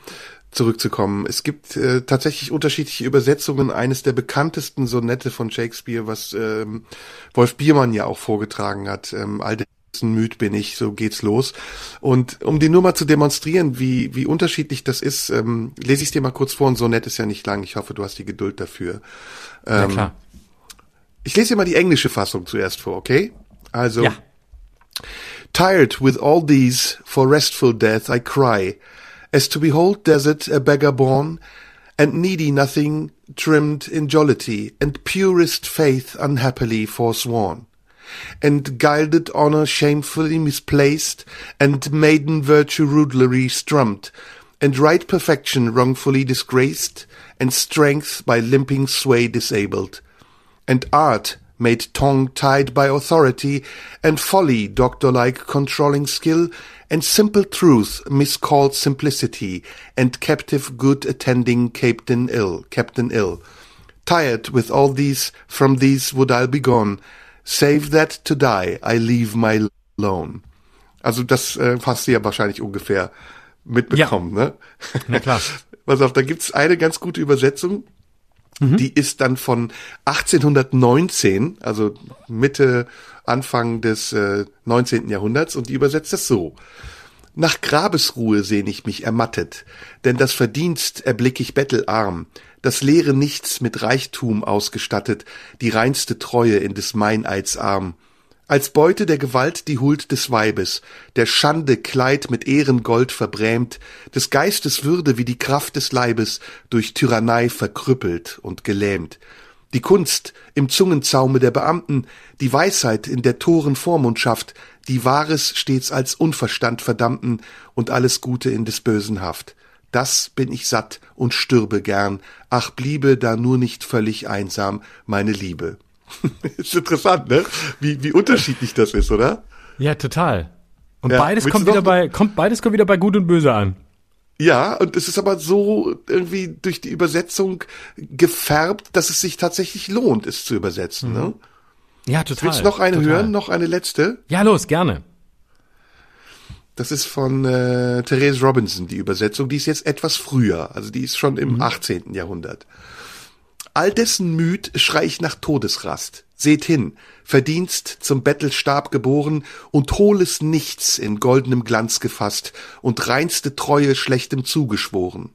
zurückzukommen. Es gibt äh, tatsächlich unterschiedliche Übersetzungen eines der bekanntesten Sonette von Shakespeare, was ähm, Wolf Biermann ja auch vorgetragen hat. Ähm, all dessen müd bin ich, so geht's los. Und um dir nur mal zu demonstrieren, wie, wie unterschiedlich das ist, ähm, lese ich dir mal kurz vor. Ein Sonett ist ja nicht lang. Ich hoffe, du hast die Geduld dafür. Ähm, ja, klar. Ich lese dir mal die englische Fassung zuerst vor, okay? Also. Ja. Tired with all these, for restful death I cry, as to behold desert a beggar born, and needy nothing trimmed in jollity, and purest faith unhappily forsworn, and gilded honour shamefully misplaced, and maiden virtue rudely strummed, and right perfection wrongfully disgraced, and strength by limping sway disabled, and art made tongue-tied by authority, and folly doctor-like controlling skill, and simple truth miscalled simplicity, and captive good attending Captain ill, Captain ill. Tired with all these, from these would I be gone, save that to die I leave my lone. Also das äh, hast du ja wahrscheinlich ungefähr mitbekommen, ja. ne? Na klar. <laughs> Pass auf, da gibt's eine ganz gute Übersetzung. Mhm. Die ist dann von 1819, also Mitte, Anfang des äh, 19. Jahrhunderts und die übersetzt das so. Nach Grabesruhe sehn ich mich ermattet, denn das Verdienst erblick ich bettelarm, das leere Nichts mit Reichtum ausgestattet, die reinste Treue in des Meineids Arm als Beute der Gewalt die Huld des Weibes, der Schande Kleid mit Ehrengold verbrämt, des Geistes Würde wie die Kraft des Leibes durch Tyrannei verkrüppelt und gelähmt. Die Kunst im Zungenzaume der Beamten, die Weisheit in der Toren Vormundschaft, die Wahres stets als Unverstand verdammten und alles Gute in des Bösen Haft. Das bin ich satt und stürbe gern, ach bliebe da nur nicht völlig einsam meine Liebe. <laughs> ist interessant, ne? Wie, wie unterschiedlich das ist, oder? Ja, total. Und ja, beides kommt wieder bei, kommt, beides kommt wieder bei Gut und Böse an. Ja, und es ist aber so irgendwie durch die Übersetzung gefärbt, dass es sich tatsächlich lohnt, es zu übersetzen, ne? mhm. ne? Ja, total. Willst du noch eine total. hören, noch eine letzte? Ja, los, gerne. Das ist von äh, Therese Robinson, die Übersetzung. Die ist jetzt etwas früher, also die ist schon im mhm. 18. Jahrhundert. All dessen müd schrei ich nach Todesrast. Seht hin, Verdienst zum Bettelstab geboren und hohles Nichts in goldenem Glanz gefasst und reinste Treue schlechtem zugeschworen.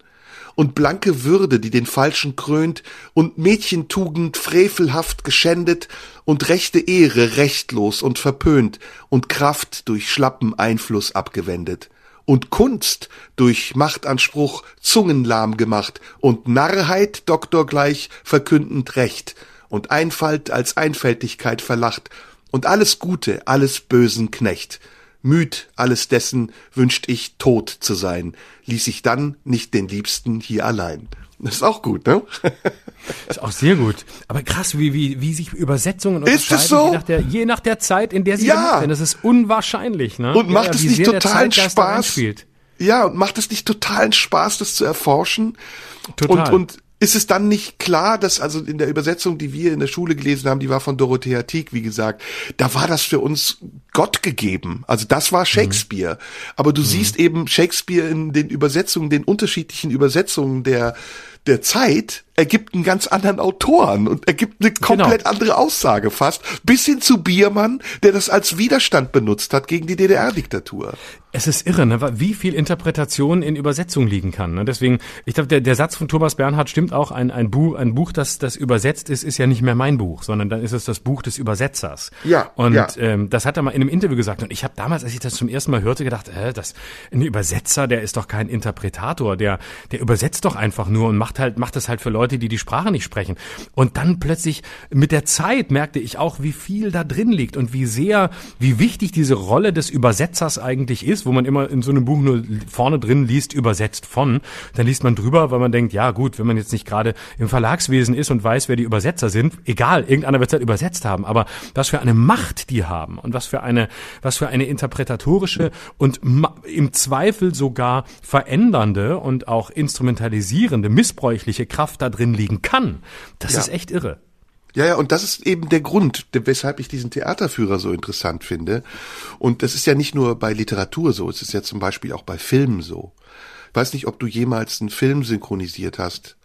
Und blanke Würde, die den Falschen krönt und Mädchentugend frevelhaft geschändet und rechte Ehre rechtlos und verpönt und Kraft durch schlappen Einfluss abgewendet und Kunst durch Machtanspruch zungenlahm gemacht und Narrheit doktorgleich verkündend Recht und Einfalt als Einfältigkeit verlacht und alles Gute, alles Bösen Knecht. Müd alles dessen wünscht ich tot zu sein, ließ ich dann nicht den Liebsten hier allein. Das ist auch gut, ne? <laughs> ist auch sehr gut. Aber krass, wie, wie, wie sich Übersetzungen unterscheiden, ist es so? je, nach der, je nach der Zeit, in der sie ja. gemacht werden. Das ist unwahrscheinlich, ne? Und macht ja, es nicht totalen Spaß? Ja, und macht es nicht totalen Spaß, das zu erforschen? Total. Und, und ist es dann nicht klar, dass also in der Übersetzung, die wir in der Schule gelesen haben, die war von Dorothea Tieck, wie gesagt, da war das für uns Gott gegeben. Also das war Shakespeare. Mhm. Aber du mhm. siehst eben Shakespeare in den Übersetzungen, den unterschiedlichen Übersetzungen der der Zeit ergibt einen ganz anderen Autoren und ergibt eine genau. komplett genau. andere Aussage fast, bis hin zu Biermann, der das als Widerstand benutzt hat gegen die DDR-Diktatur. Es ist irre, ne? wie viel Interpretation in Übersetzung liegen kann. Ne? Deswegen, ich glaube, der, der Satz von Thomas Bernhard stimmt auch. Ein, ein Buch, ein Buch, das, das übersetzt ist, ist ja nicht mehr mein Buch, sondern dann ist es das Buch des Übersetzers. Ja. Und ja. Ähm, das hat er mal in einem Interview gesagt. Und ich habe damals, als ich das zum ersten Mal hörte, gedacht, äh, das ein Übersetzer, der ist doch kein Interpretator, der, der übersetzt doch einfach nur und macht halt, macht das halt für Leute, die die Sprache nicht sprechen. Und dann plötzlich mit der Zeit merkte ich auch, wie viel da drin liegt und wie sehr, wie wichtig diese Rolle des Übersetzers eigentlich ist, wo man immer in so einem Buch nur vorne drin liest, übersetzt von. Dann liest man drüber, weil man denkt, ja gut, wenn man jetzt nicht gerade im Verlagswesen ist und weiß, wer die Übersetzer sind, egal, irgendeiner wird es halt übersetzt haben, aber was für eine Macht die haben und was für eine, was für eine interpretatorische und im Zweifel sogar verändernde und auch instrumentalisierende, missbräuchliche Kraft da drin liegen kann. Das ja. ist echt irre. Ja, ja, und das ist eben der Grund, weshalb ich diesen Theaterführer so interessant finde. Und das ist ja nicht nur bei Literatur so, es ist ja zum Beispiel auch bei Filmen so. Ich weiß nicht, ob du jemals einen Film synchronisiert hast.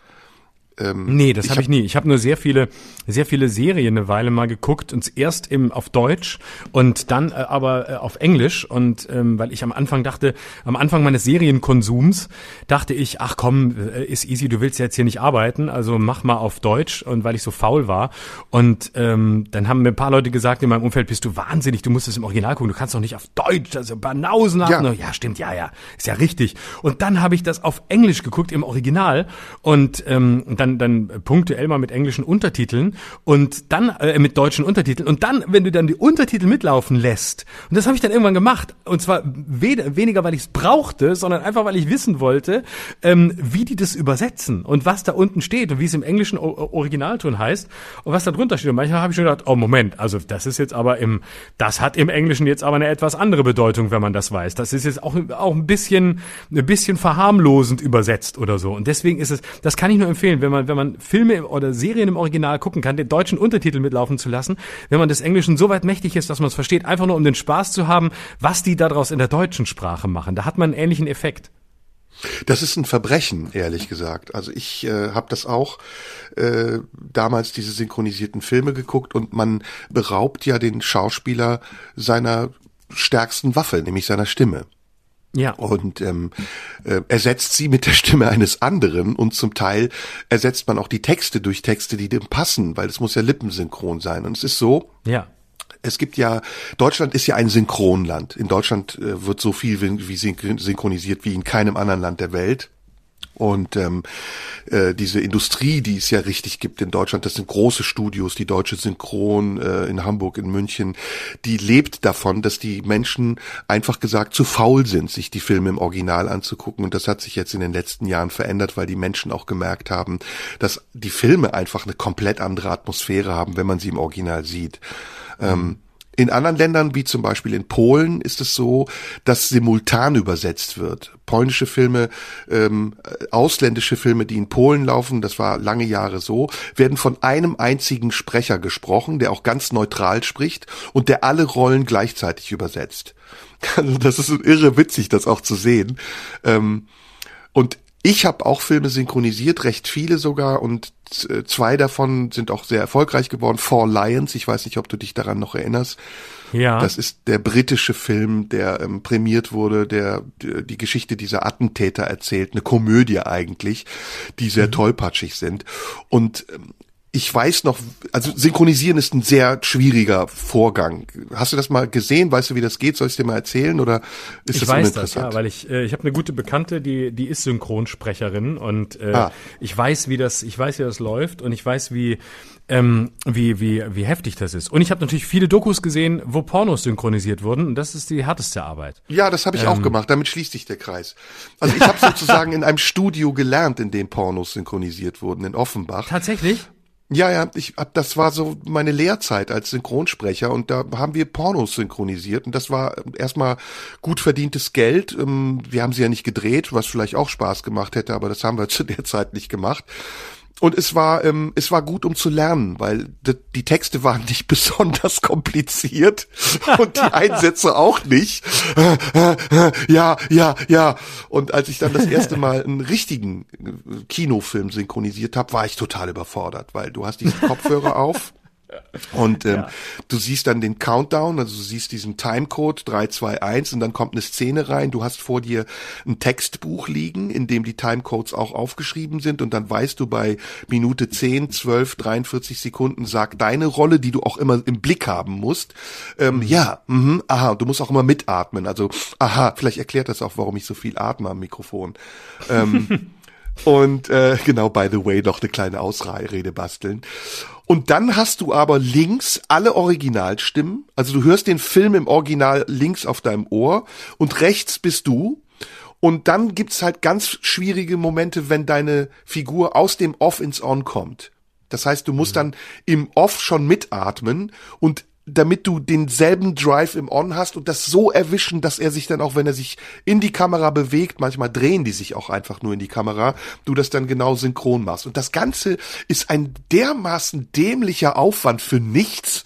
Ähm, nee, das habe hab ich nie. Ich habe nur sehr viele, sehr viele Serien eine Weile mal geguckt und erst im auf Deutsch und dann äh, aber äh, auf Englisch und ähm, weil ich am Anfang dachte, am Anfang meines Serienkonsums dachte ich, ach komm, äh, ist easy, du willst ja jetzt hier nicht arbeiten, also mach mal auf Deutsch und weil ich so faul war und ähm, dann haben mir ein paar Leute gesagt in meinem Umfeld, bist du wahnsinnig, du musst es im Original gucken, du kannst doch nicht auf Deutsch, also Banausen ja. ja, stimmt, ja, ja, ist ja richtig. Und dann habe ich das auf Englisch geguckt im Original und ähm, dann dann, dann punktuell mal mit englischen Untertiteln und dann äh, mit deutschen Untertiteln und dann, wenn du dann die Untertitel mitlaufen lässt, und das habe ich dann irgendwann gemacht, und zwar we weniger, weil ich es brauchte, sondern einfach, weil ich wissen wollte, ähm, wie die das übersetzen und was da unten steht und wie es im englischen o Originalton heißt und was da drunter steht. Und manchmal habe ich schon gedacht, oh Moment, also das ist jetzt aber im, das hat im Englischen jetzt aber eine etwas andere Bedeutung, wenn man das weiß. Das ist jetzt auch, auch ein bisschen, ein bisschen verharmlosend übersetzt oder so. Und deswegen ist es, das kann ich nur empfehlen, wenn man, wenn man Filme oder Serien im Original gucken kann, den deutschen Untertitel mitlaufen zu lassen, wenn man des Englischen so weit mächtig ist, dass man es versteht, einfach nur um den Spaß zu haben, was die daraus in der deutschen Sprache machen. Da hat man einen ähnlichen Effekt. Das ist ein Verbrechen, ehrlich gesagt. Also ich äh, habe das auch äh, damals diese synchronisierten Filme geguckt und man beraubt ja den Schauspieler seiner stärksten Waffe, nämlich seiner Stimme. Ja. Und ähm, äh, ersetzt sie mit der Stimme eines anderen und zum Teil ersetzt man auch die Texte durch Texte, die dem passen, weil es muss ja lippensynchron sein. Und es ist so, ja. Es gibt ja, Deutschland ist ja ein Synchronland. In Deutschland äh, wird so viel wie, wie synchronisiert wie in keinem anderen Land der Welt. Und ähm, äh, diese Industrie, die es ja richtig gibt in Deutschland, das sind große Studios, die Deutsche Synchron äh, in Hamburg, in München, die lebt davon, dass die Menschen einfach gesagt zu faul sind, sich die Filme im Original anzugucken. Und das hat sich jetzt in den letzten Jahren verändert, weil die Menschen auch gemerkt haben, dass die Filme einfach eine komplett andere Atmosphäre haben, wenn man sie im Original sieht. Ähm, in anderen Ländern, wie zum Beispiel in Polen, ist es so, dass simultan übersetzt wird. Polnische Filme, ähm, ausländische Filme, die in Polen laufen, das war lange Jahre so, werden von einem einzigen Sprecher gesprochen, der auch ganz neutral spricht und der alle Rollen gleichzeitig übersetzt. <laughs> Also das ist irre witzig, das auch zu sehen. Ähm, und ich habe auch Filme synchronisiert, recht viele sogar, und äh, zwei davon sind auch sehr erfolgreich geworden. Four Lions, ich weiß nicht, ob du dich daran noch erinnerst. Ja. Das ist der britische Film, der ähm, prämiert wurde, der die Geschichte dieser Attentäter erzählt, eine Komödie eigentlich, die sehr mhm. tollpatschig sind. Und ähm, ich weiß noch, also synchronisieren ist ein sehr schwieriger Vorgang. Hast du das mal gesehen? Weißt du, wie das geht? Soll ich dir mal erzählen oder ist ich das weiß das, ja, weil ich äh, ich habe eine gute Bekannte, die die ist Synchronsprecherin und äh, ah. ich weiß, wie das ich weiß, wie das läuft und ich weiß, wie ähm, wie wie wie heftig das ist. Und ich habe natürlich viele Dokus gesehen, wo Pornos synchronisiert wurden und das ist die härteste Arbeit. Ja, das habe ich ähm, auch gemacht. Damit schließt sich der Kreis. Also ich habe <laughs> sozusagen in einem Studio gelernt, in dem Pornos synchronisiert wurden in Offenbach. Tatsächlich? Ja, ja, ich hab, das war so meine Lehrzeit als Synchronsprecher und da haben wir Pornos synchronisiert und das war erstmal gut verdientes Geld. Ähm, wir haben sie ja nicht gedreht, was vielleicht auch Spaß gemacht hätte, aber das haben wir <laughs> zu der Zeit nicht gemacht. Und es war, ähm, es war gut, um zu lernen, weil die, die Texte waren nicht <laughs> besonders kompliziert und die Einsätze auch nicht. <laughs> ja, ja, ja. Und als ich dann das erste <laughs> Mal einen richtigen äh, Kinofilm synchronisiert habe, war ich total überfordert, weil du hast diesen Kopfhörer auf und ähm, ja. du siehst dann den Countdown, also du siehst diesen Timecode 321 und dann kommt eine Szene rein. Du hast vor dir ein Textbuch liegen, in dem die Timecodes auch aufgeschrieben sind und dann weißt du bei Minute 10, 12, 43 Sekunden sagt deine Rolle, die du auch immer im Blick haben musst. Ähm, mhm. Ja, mh, aha, du musst auch immer mitatmen. Also, aha, vielleicht erklärt das auch, warum ich so viel atme am Mikrofon. Ähm, <laughs> und äh, genau, by the way, noch eine kleine Ausrede basteln. Und dann hast du aber links alle Originalstimmen. Also du hörst den Film im Original links auf deinem Ohr und rechts bist du. Und dann gibt's halt ganz schwierige Momente, wenn deine Figur aus dem Off ins On kommt. Das heißt, du musst dann im Off schon mitatmen und damit du denselben Drive im On hast und das so erwischen, dass er sich dann auch, wenn er sich in die Kamera bewegt, manchmal drehen die sich auch einfach nur in die Kamera, du das dann genau synchron machst. Und das Ganze ist ein dermaßen dämlicher Aufwand für nichts,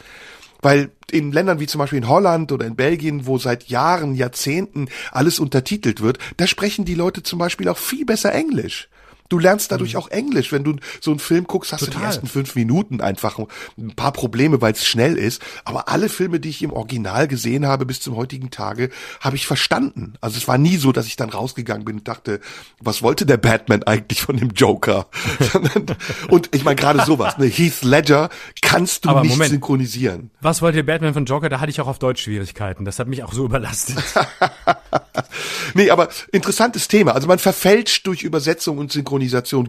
weil in Ländern wie zum Beispiel in Holland oder in Belgien, wo seit Jahren, Jahrzehnten alles untertitelt wird, da sprechen die Leute zum Beispiel auch viel besser Englisch. Du lernst dadurch mhm. auch Englisch. Wenn du so einen Film guckst, hast Total. du die ersten fünf Minuten einfach ein paar Probleme, weil es schnell ist. Aber alle Filme, die ich im Original gesehen habe bis zum heutigen Tage, habe ich verstanden. Also es war nie so, dass ich dann rausgegangen bin und dachte, was wollte der Batman eigentlich von dem Joker? <laughs> und ich meine gerade sowas, ne? Heath Ledger kannst du Aber nicht Moment. synchronisieren. Was wollte der Batman von Joker? Da hatte ich auch auf Deutsch Schwierigkeiten. Das hat mich auch so überlastet. <laughs> nee, aber interessantes Thema. Also man verfälscht durch Übersetzung und Synchronisation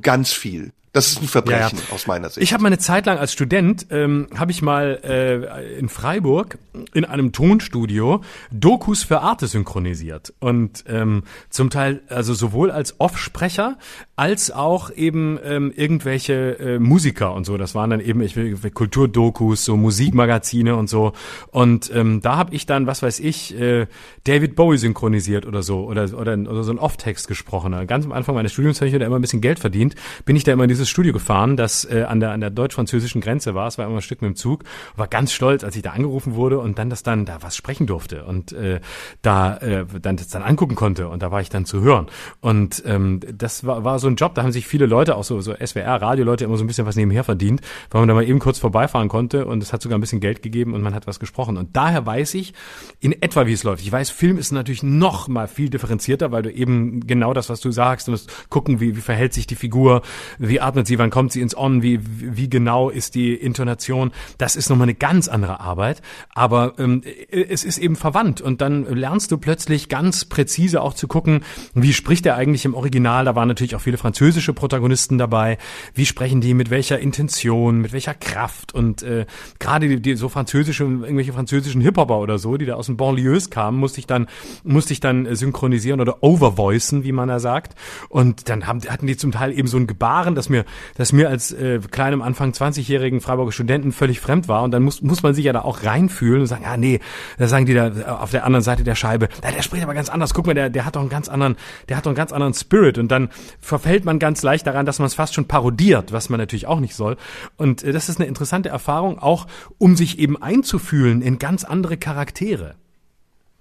ganz viel. Das ist ein Verbrechen ja, ja. aus meiner Sicht. Ich habe meine Zeit lang als Student, ähm, habe ich mal äh, in Freiburg in einem Tonstudio Dokus für Arte synchronisiert. Und ähm, zum Teil, also sowohl als Offsprecher, als auch eben ähm, irgendwelche äh, Musiker und so. Das waren dann eben ich, Kulturdokus, so Musikmagazine und so. Und ähm, da habe ich dann, was weiß ich, äh, David Bowie synchronisiert oder so oder, oder, oder so ein Off-Text gesprochen. Ganz am Anfang meines Studiums habe ich da immer ein bisschen Geld verdient. Bin ich da immer in dieses dieses Studio gefahren, das äh, an der an der deutsch-französischen Grenze war. Es war immer ein Stück mit dem Zug. War ganz stolz, als ich da angerufen wurde und dann das dann da was sprechen durfte und äh, da äh, dann das dann angucken konnte und da war ich dann zu hören. Und ähm, das war, war so ein Job, da haben sich viele Leute, auch so, so SWR, Radioleute, immer so ein bisschen was nebenher verdient, weil man da mal eben kurz vorbeifahren konnte und es hat sogar ein bisschen Geld gegeben und man hat was gesprochen. Und daher weiß ich in etwa, wie es läuft. Ich weiß, Film ist natürlich noch mal viel differenzierter, weil du eben genau das, was du sagst, du musst gucken, wie, wie verhält sich die Figur, wie atmet sie, wann kommt sie ins On, wie, wie genau ist die Intonation. Das ist nochmal eine ganz andere Arbeit. Aber ähm, es ist eben verwandt und dann lernst du plötzlich ganz präzise auch zu gucken, wie spricht er eigentlich im Original. Da waren natürlich auch viele französische Protagonisten dabei. Wie sprechen die, mit welcher Intention, mit welcher Kraft und äh, gerade die, die so französische, irgendwelche französischen Hip-Hopper oder so, die da aus dem Banlieues kamen, musste ich dann, musste ich dann synchronisieren oder overvoicen, wie man da sagt. Und dann haben, hatten die zum Teil eben so ein Gebaren, das mir, das mir als äh, kleinem Anfang 20-jährigen Freiburger Studenten völlig fremd war. Und dann muss, muss man sich ja da auch reinfühlen und sagen, ah nee, da sagen die da äh, auf der anderen Seite der Scheibe, na, der spricht aber ganz anders. Guck mal, der, der hat doch einen ganz anderen, der hat doch einen ganz anderen Spirit. Und dann verfällt man ganz leicht daran, dass man es fast schon parodiert, was man natürlich auch nicht soll. Und äh, das ist eine interessante Erfahrung, auch um sich eben einzufühlen in ganz andere Charaktere.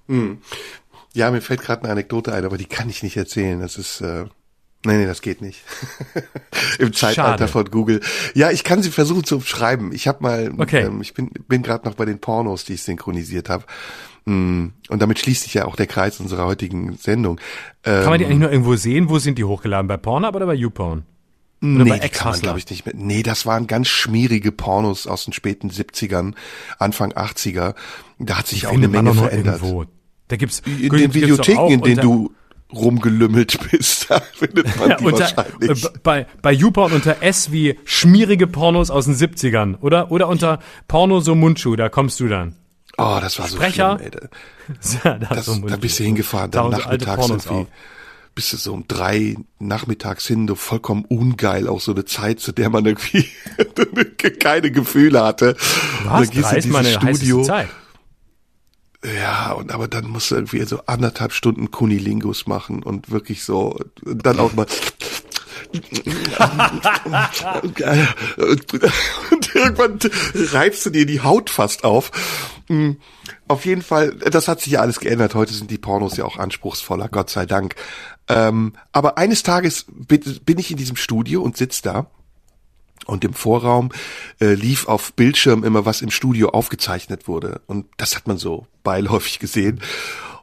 Hm. Ja, mir fällt gerade eine Anekdote ein, aber die kann ich nicht erzählen. Das ist äh, Nee, nee, das geht nicht. <laughs> Im Zeitalter Schade. von Google. Ja, ich kann sie versuchen zu schreiben. Ich habe mal, okay. ähm, ich bin, bin gerade noch bei den Pornos, die ich synchronisiert habe. Mm, und damit schließt sich ja auch der Kreis unserer heutigen Sendung. Ähm, kann man die ähm, eigentlich nur irgendwo sehen? Wo sind die hochgeladen? Bei Pornhub oder bei YouPorn? Oder nee, die kann man, glaube ich, nicht mehr. Nee, das waren ganz schmierige Pornos aus den späten 70ern, Anfang 80er. Da hat sich ich auch eine Menge verändert. Irgendwo. Da gibt's in den Videotheken, in denen du rumgelümmelt <laughs> bist, da findet man die unter, wahrscheinlich. Äh, bei, bei YouPorn unter S wie schmierige Pornos aus den 70ern, oder? Oder unter Porno so Mundschuh, da kommst du dann. Oh, das war Sprecher. so schlimm, ey. <laughs> Da, das, so da bist du hingefahren, dann da nachmittags irgendwie. Bist du so um drei nachmittags hin, so vollkommen ungeil, auch so eine Zeit, zu der man irgendwie <laughs> keine Gefühle hatte. Was? Und dann gehst du in dieses Studio. Zeit. Ja, und aber dann musst du irgendwie so anderthalb Stunden Kunilingus machen und wirklich so, dann auch mal und irgendwann reibst du dir die Haut fast auf. Auf jeden Fall, das hat sich ja alles geändert. Heute sind die Pornos ja auch anspruchsvoller, Gott sei Dank. Ähm, aber eines Tages bin ich in diesem Studio und sitz da und im Vorraum äh, lief auf Bildschirm immer, was im Studio aufgezeichnet wurde. Und das hat man so beiläufig gesehen.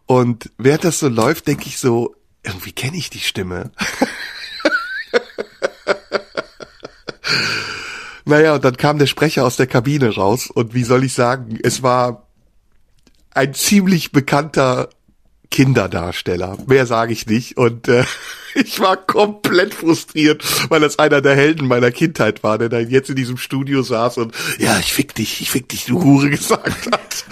Und während das so läuft, denke ich so, irgendwie kenne ich die Stimme. <laughs> naja, und dann kam der Sprecher aus der Kabine raus und wie soll ich sagen, es war ein ziemlich bekannter Kinderdarsteller. Mehr sage ich nicht. Und äh, <laughs> ich war komplett frustriert, weil das einer der Helden meiner Kindheit war, der dann jetzt in diesem Studio saß und ja, ich fick dich, ich fick dich, du Hure <laughs> gesagt hat.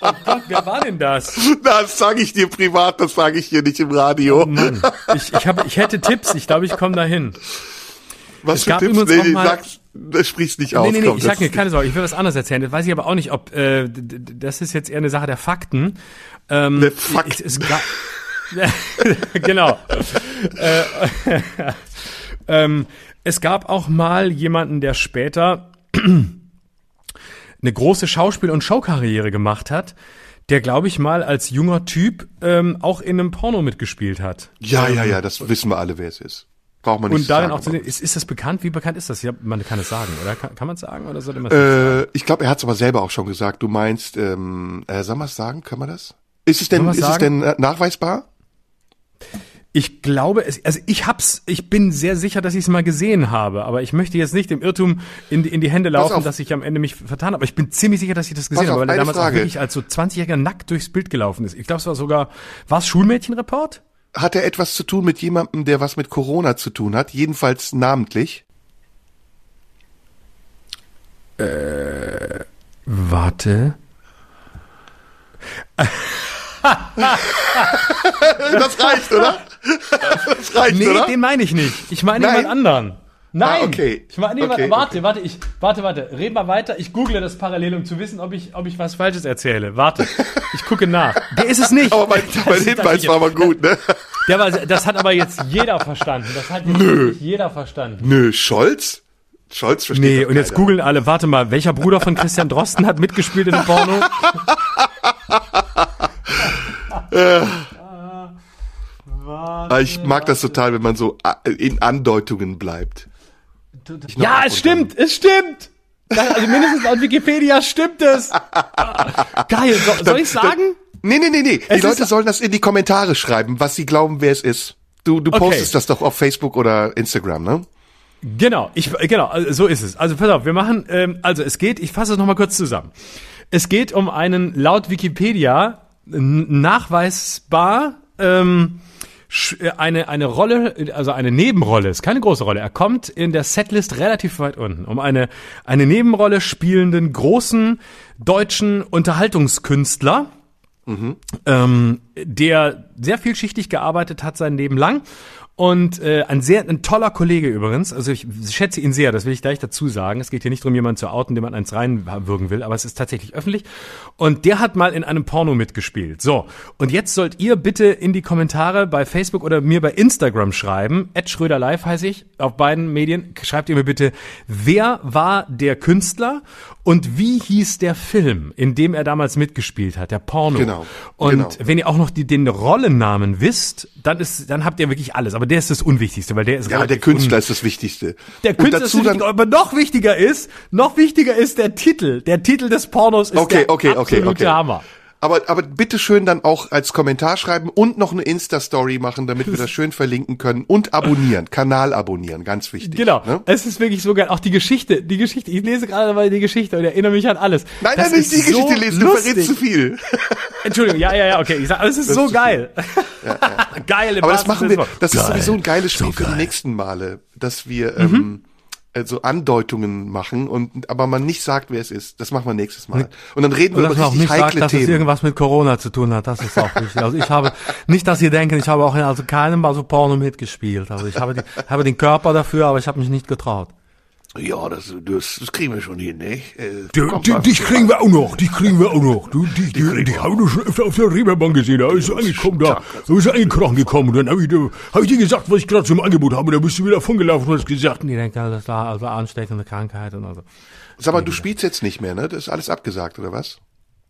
Oh Gott, wer war denn das? Das sage ich dir privat, das sage ich dir nicht im Radio. Oh Mann. Ich, ich, hab, ich hätte Tipps, ich glaube, ich komme dahin. Was es für Tipps? Nee, auch mal, sagst, das sprichst nicht aus. Nee, nee, nee, ich sag mir keine Sorge, ich will was anderes erzählen. Das weiß ich aber auch nicht, ob äh, das ist jetzt eher eine Sache der Fakten. Ähm, der Fakten. Es, es <laughs> genau. äh, <laughs> ähm, es gab auch mal jemanden, der später <clears throat> eine große Schauspiel- und Showkarriere gemacht hat, der, glaube ich, mal als junger Typ ähm, auch in einem Porno mitgespielt hat. Ja, ja, ja, das wissen wir alle, wer es ist. Braucht man nicht Und darin sagen, auch zu sehen, ist, ist das bekannt? Wie bekannt ist das? Ja, man kann es sagen, oder? Kann, kann man es sagen oder sollte man es äh, sagen? Ich glaube, er hat es aber selber auch schon gesagt. Du meinst, ähm, äh, soll man es sagen? Können wir das? Ist es denn, ist sagen? es denn äh, nachweisbar? Ich glaube, es, also ich hab's, ich bin sehr sicher, dass ich es mal gesehen habe, aber ich möchte jetzt nicht im Irrtum in, die, in die Hände laufen, dass ich am Ende mich vertan habe. Aber ich bin ziemlich sicher, dass ich das gesehen habe, weil er damals Frage. auch wirklich als so 20-Jähriger nackt durchs Bild gelaufen ist. Ich glaube, es war sogar, war es Schulmädchenreport? Hat er etwas zu tun mit jemandem, der was mit Corona zu tun hat? Jedenfalls namentlich? Warte. <laughs> Das reicht, oder? Das reicht, Nee, oder? den meine ich nicht. Ich meine Nein? jemand anderen. Nein. Ah, okay. Ich meine jemand, Okay, warte, okay. warte, ich, warte, warte. Red mal weiter. Ich google das parallel, um zu wissen, ob ich, ob ich was Falsches erzähle. Warte. Ich gucke nach. Der ist es nicht. Aber mein, mein Hinweis war mal gut, ne? Der war, das hat aber jetzt jeder verstanden. Das hat jetzt Nö. jeder verstanden. Nö, Scholz? Scholz versteht Nee, und jetzt keiner. googeln alle, warte mal, welcher Bruder von Christian Drosten hat mitgespielt in dem Porno? Ah, Ich mag das total, wenn man so a- in Andeutungen bleibt. Ja, es stimmt, es stimmt. Also mindestens laut Wikipedia stimmt es. <laughs> Geil, so, soll ich sagen? Nee, nee, nee, nee. Die Es Leute ist- sollen das in die Kommentare schreiben, was sie glauben, wer es ist. Du, du Okay. postest das doch auf Facebook oder Instagram, ne? Genau, ich, genau, also so ist es. Also pass auf, wir machen, ähm, also es geht, ich fasse es nochmal kurz zusammen. Es geht um einen laut Wikipedia nachweisbar ähm, äh, eine, eine Rolle, also eine Nebenrolle, ist keine große Rolle. Er kommt in der Setlist relativ weit unten, um eine, eine Nebenrolle spielenden großen deutschen Unterhaltungskünstler, ähm, der sehr vielschichtig gearbeitet hat sein Leben lang und äh, ein sehr ein toller Kollege übrigens. Also ich schätze ihn sehr, das will ich gleich dazu sagen. Es geht hier nicht darum, jemanden zu outen, dem man eins reinwürgen will, aber es ist tatsächlich öffentlich. Und der hat mal in einem Porno mitgespielt. So, und jetzt sollt ihr bitte in die Kommentare bei Facebook oder mir bei Instagram schreiben, Ed Schröder Live heiße ich, auf beiden Medien, schreibt ihr mir bitte, wer war der Künstler und wie hieß der Film, in dem er damals mitgespielt hat, der Porno. Genau, Und genau. wenn ihr auch noch die, den Rollennamen wisst, dann ist, dann habt ihr wirklich alles. Aber der ist das Unwichtigste, weil der ist Ja, der Künstler ist das Wichtigste. der Künstler dazu ist dann, wichtig, aber noch wichtiger ist, noch wichtiger ist der Titel. Der Titel des Pornos ist Okay, der okay, okay, absolute okay. Hammer. Aber, aber bitte schön dann auch als Kommentar schreiben und noch eine Insta-Story machen, damit wir das <laughs> schön verlinken können und abonnieren, Kanal abonnieren, ganz wichtig. Genau. Ne? Es ist wirklich so geil. Auch die Geschichte, die Geschichte. Ich lese gerade mal die Geschichte und erinnere mich an alles. Nein, Das nein, nicht ist die so Geschichte lesen, du verrätst zu viel. <laughs> Entschuldigung, ja, ja, ja, okay. Ich sag, aber es ist so zu geil. <laughs> geil. im Aber das machen wir, das ist Geil. sowieso ein geiles Spiel So für die geil. nächsten Male, dass wir Mhm. ähm, äh, so Andeutungen machen und aber man nicht sagt, wer es ist. Das machen wir nächstes Mal. Und dann reden wir Und dass über richtig nicht sagt, heikle dass es Themen. irgendwas mit Corona zu tun hat, das ist auch wichtig. Also ich habe, nicht, dass Sie denken, ich habe auch in also keinem Mal so Porno mitgespielt. Also ich habe, die, habe den Körper dafür, aber ich habe mich nicht getraut. Ja, das, das, das kriegen wir schon hin, ne? Äh, Die, die, mal. dich kriegen wir auch noch, die kriegen wir auch noch. Du, die, die, die, haben wir schon öfter auf der Reeperbahn gesehen, da ist er angekommen, da, da ist er angekrochen gekommen. Und dann habe ich, dir- hab ich dir gesagt, was ich gerade zum Angebot habe, da bist du wieder davon gelaufen und hast gesagt, Die denken, das war also ansteckende Krankheit und also. Sag mal, du spielst jetzt nicht mehr, ne? Das ist alles abgesagt, oder was?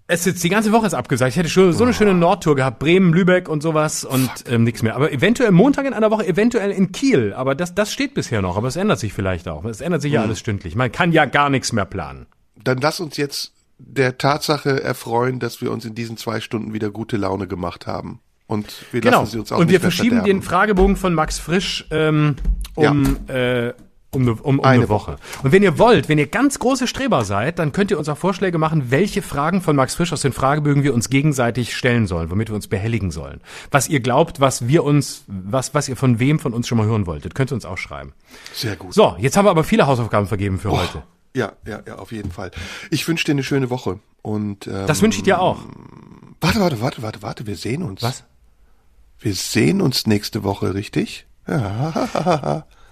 Es ist die ganze Woche ist abgesagt. Ich hätte schon so eine schöne Nordtour gehabt, Bremen, Lübeck und sowas und ähm, nichts mehr. Aber eventuell Montag in einer Woche, eventuell in Kiel. Aber das, das steht bisher noch. Aber es ändert sich vielleicht auch. Es ändert sich ja alles stündlich. Man kann ja gar nichts mehr planen. Dann lass uns jetzt der Tatsache erfreuen, dass wir uns in diesen zwei Stunden wieder gute Laune gemacht haben. Und wir Genau. lassen sie uns auch Und wir verschieben den. Fragebogen von Max Frisch ähm, um, äh, um, eine, um, um Eine eine Woche. Und wenn ihr wollt, wenn ihr ganz große Streber seid, dann könnt ihr uns auch Vorschläge machen, welche Fragen von Max Frisch aus den Fragebögen wir uns gegenseitig stellen sollen, womit wir uns behelligen sollen. Was ihr glaubt, was wir uns, was, was ihr von wem von uns schon mal hören wolltet, könnt ihr uns auch schreiben. Sehr gut. So, jetzt haben wir aber viele Hausaufgaben vergeben für heute. Ja, ja, ja, auf jeden Fall. Ich wünsche dir eine schöne Woche. Und ähm, Das wünsche ich dir auch. warte, warte, warte, warte, warte, wir sehen uns. Was? Wir sehen uns nächste Woche, richtig? Ja. <laughs>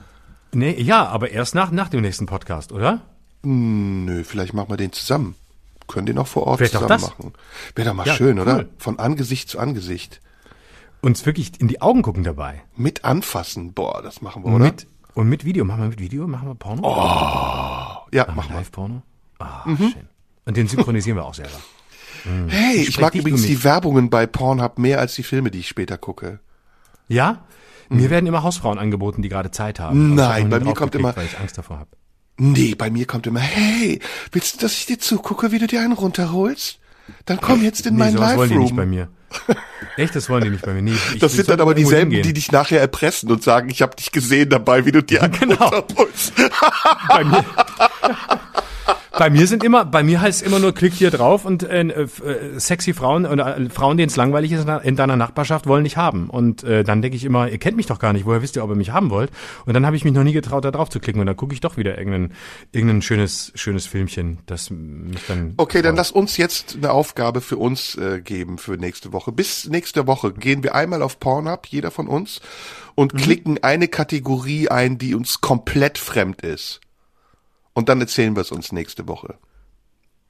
Nee, ja, aber erst nach, nach dem nächsten Podcast, oder? Nö, vielleicht machen wir den zusammen. Können den auch vor Ort Vielleicht zusammen machen. Wäre doch mal Ja, schön, oder? cool. Von Angesicht zu Angesicht. Uns wirklich in die Augen gucken dabei. Mit anfassen. Boah, das machen wir, oder? Mit, und mit Video. Machen wir mit Video? Machen wir Porno? ja, Machen machen wir. Live-Porno? Ah, schön. Und den synchronisieren wir auch selber. Hey, ich, sprech mag übrigens die Werbungen bei Pornhub mehr als die Filme, die ich später gucke. Ja? Mir werden immer Hausfrauen angeboten, die gerade Zeit haben. Mhm. Nein, bei mir kommt immer- Weil ich Angst davor habe. Nee, bei mir kommt immer, hey, willst du, dass ich dir zugucke, wie du dir einen runterholst? Dann komm jetzt in Nee, meinen sowas wollen die nicht bei Live-Room. mir. <laughs> Echt, das wollen die nicht bei mir. Nee, ich, Das sind dann aber dieselben, hingehen. die dich nachher erpressen und sagen, ich habe dich gesehen dabei, wie du dir <laughs> einen genau. runterholst. bei mir, <laughs> bei mir sind immer, bei mir heißt es immer nur klick hier drauf und äh, äh, sexy Frauen oder äh, Frauen, denen es langweilig ist in deiner Nachbarschaft, wollen nicht haben. Und äh, dann denke ich immer, ihr kennt mich doch gar nicht, woher wisst ihr, ob ihr mich haben wollt? Und dann habe ich mich noch nie getraut, da drauf zu klicken und dann gucke ich doch wieder irgendein, irgendein schönes, schönes Filmchen, das mich dann. Okay, dann lass uns jetzt eine Aufgabe für uns äh, geben für nächste Woche. Bis nächste Woche gehen wir einmal auf Pornhub, jeder von uns, und mhm. klicken eine Kategorie ein, die uns komplett fremd ist. Und dann erzählen wir es uns nächste Woche.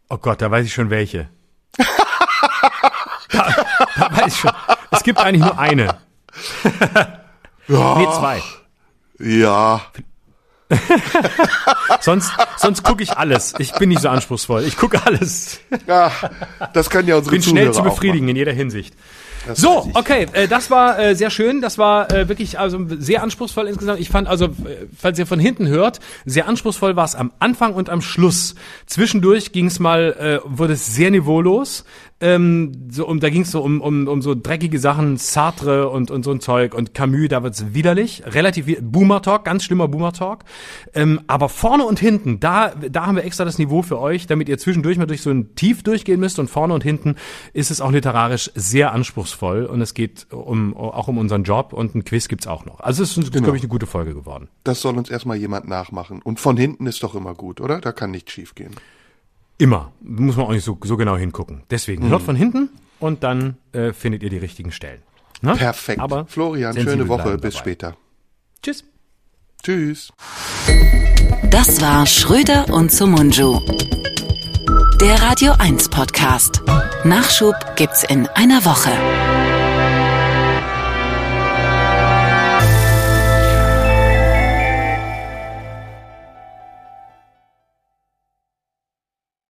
Oh Gott, da weiß ich schon welche. <laughs> da, da weiß ich schon. Es gibt eigentlich nur eine. ja. Nee, zwei. Ja. <laughs> sonst sonst gucke ich alles. Ich bin nicht so anspruchsvoll. Ich gucke alles. Ja, das kann ja unsere Bin schnell zu befriedigen in jeder Hinsicht. Das so, okay, äh, das war äh, sehr schön. Das war äh, wirklich also sehr anspruchsvoll insgesamt. Ich fand also, äh, falls ihr von hinten hört, sehr anspruchsvoll war es am Anfang und am Schluss. Zwischendurch ging es mal, äh, wurde es sehr niveaulos. Ähm, so um, da ging es so um, um, um so dreckige Sachen, Sartre und, und so ein Zeug und Camus, da wird's widerlich, relativ Boomer Talk, ganz schlimmer Boomer Talk. Ähm, aber vorne und hinten, da, da haben wir extra das Niveau für euch, damit ihr zwischendurch mal durch so ein Tief durchgehen müsst und vorne und hinten ist es auch literarisch sehr anspruchsvoll und es geht um, auch um unseren Job und ein Quiz gibt's auch noch. Also es ist, genau. glaube ich, eine gute Folge geworden. Das soll uns erstmal jemand nachmachen. Und von hinten ist doch immer gut, oder? Da kann nichts schiefgehen. Immer. Muss man auch nicht so, so genau hingucken. Deswegen, mhm. hört von hinten und dann äh, findet ihr die richtigen Stellen. Na? Perfekt. Aber Florian, schöne Woche. Bis dabei. später. Tschüss. Tschüss. Das war Schröder und Sumunju. Der Radio 1 Podcast. Nachschub gibt's in einer Woche.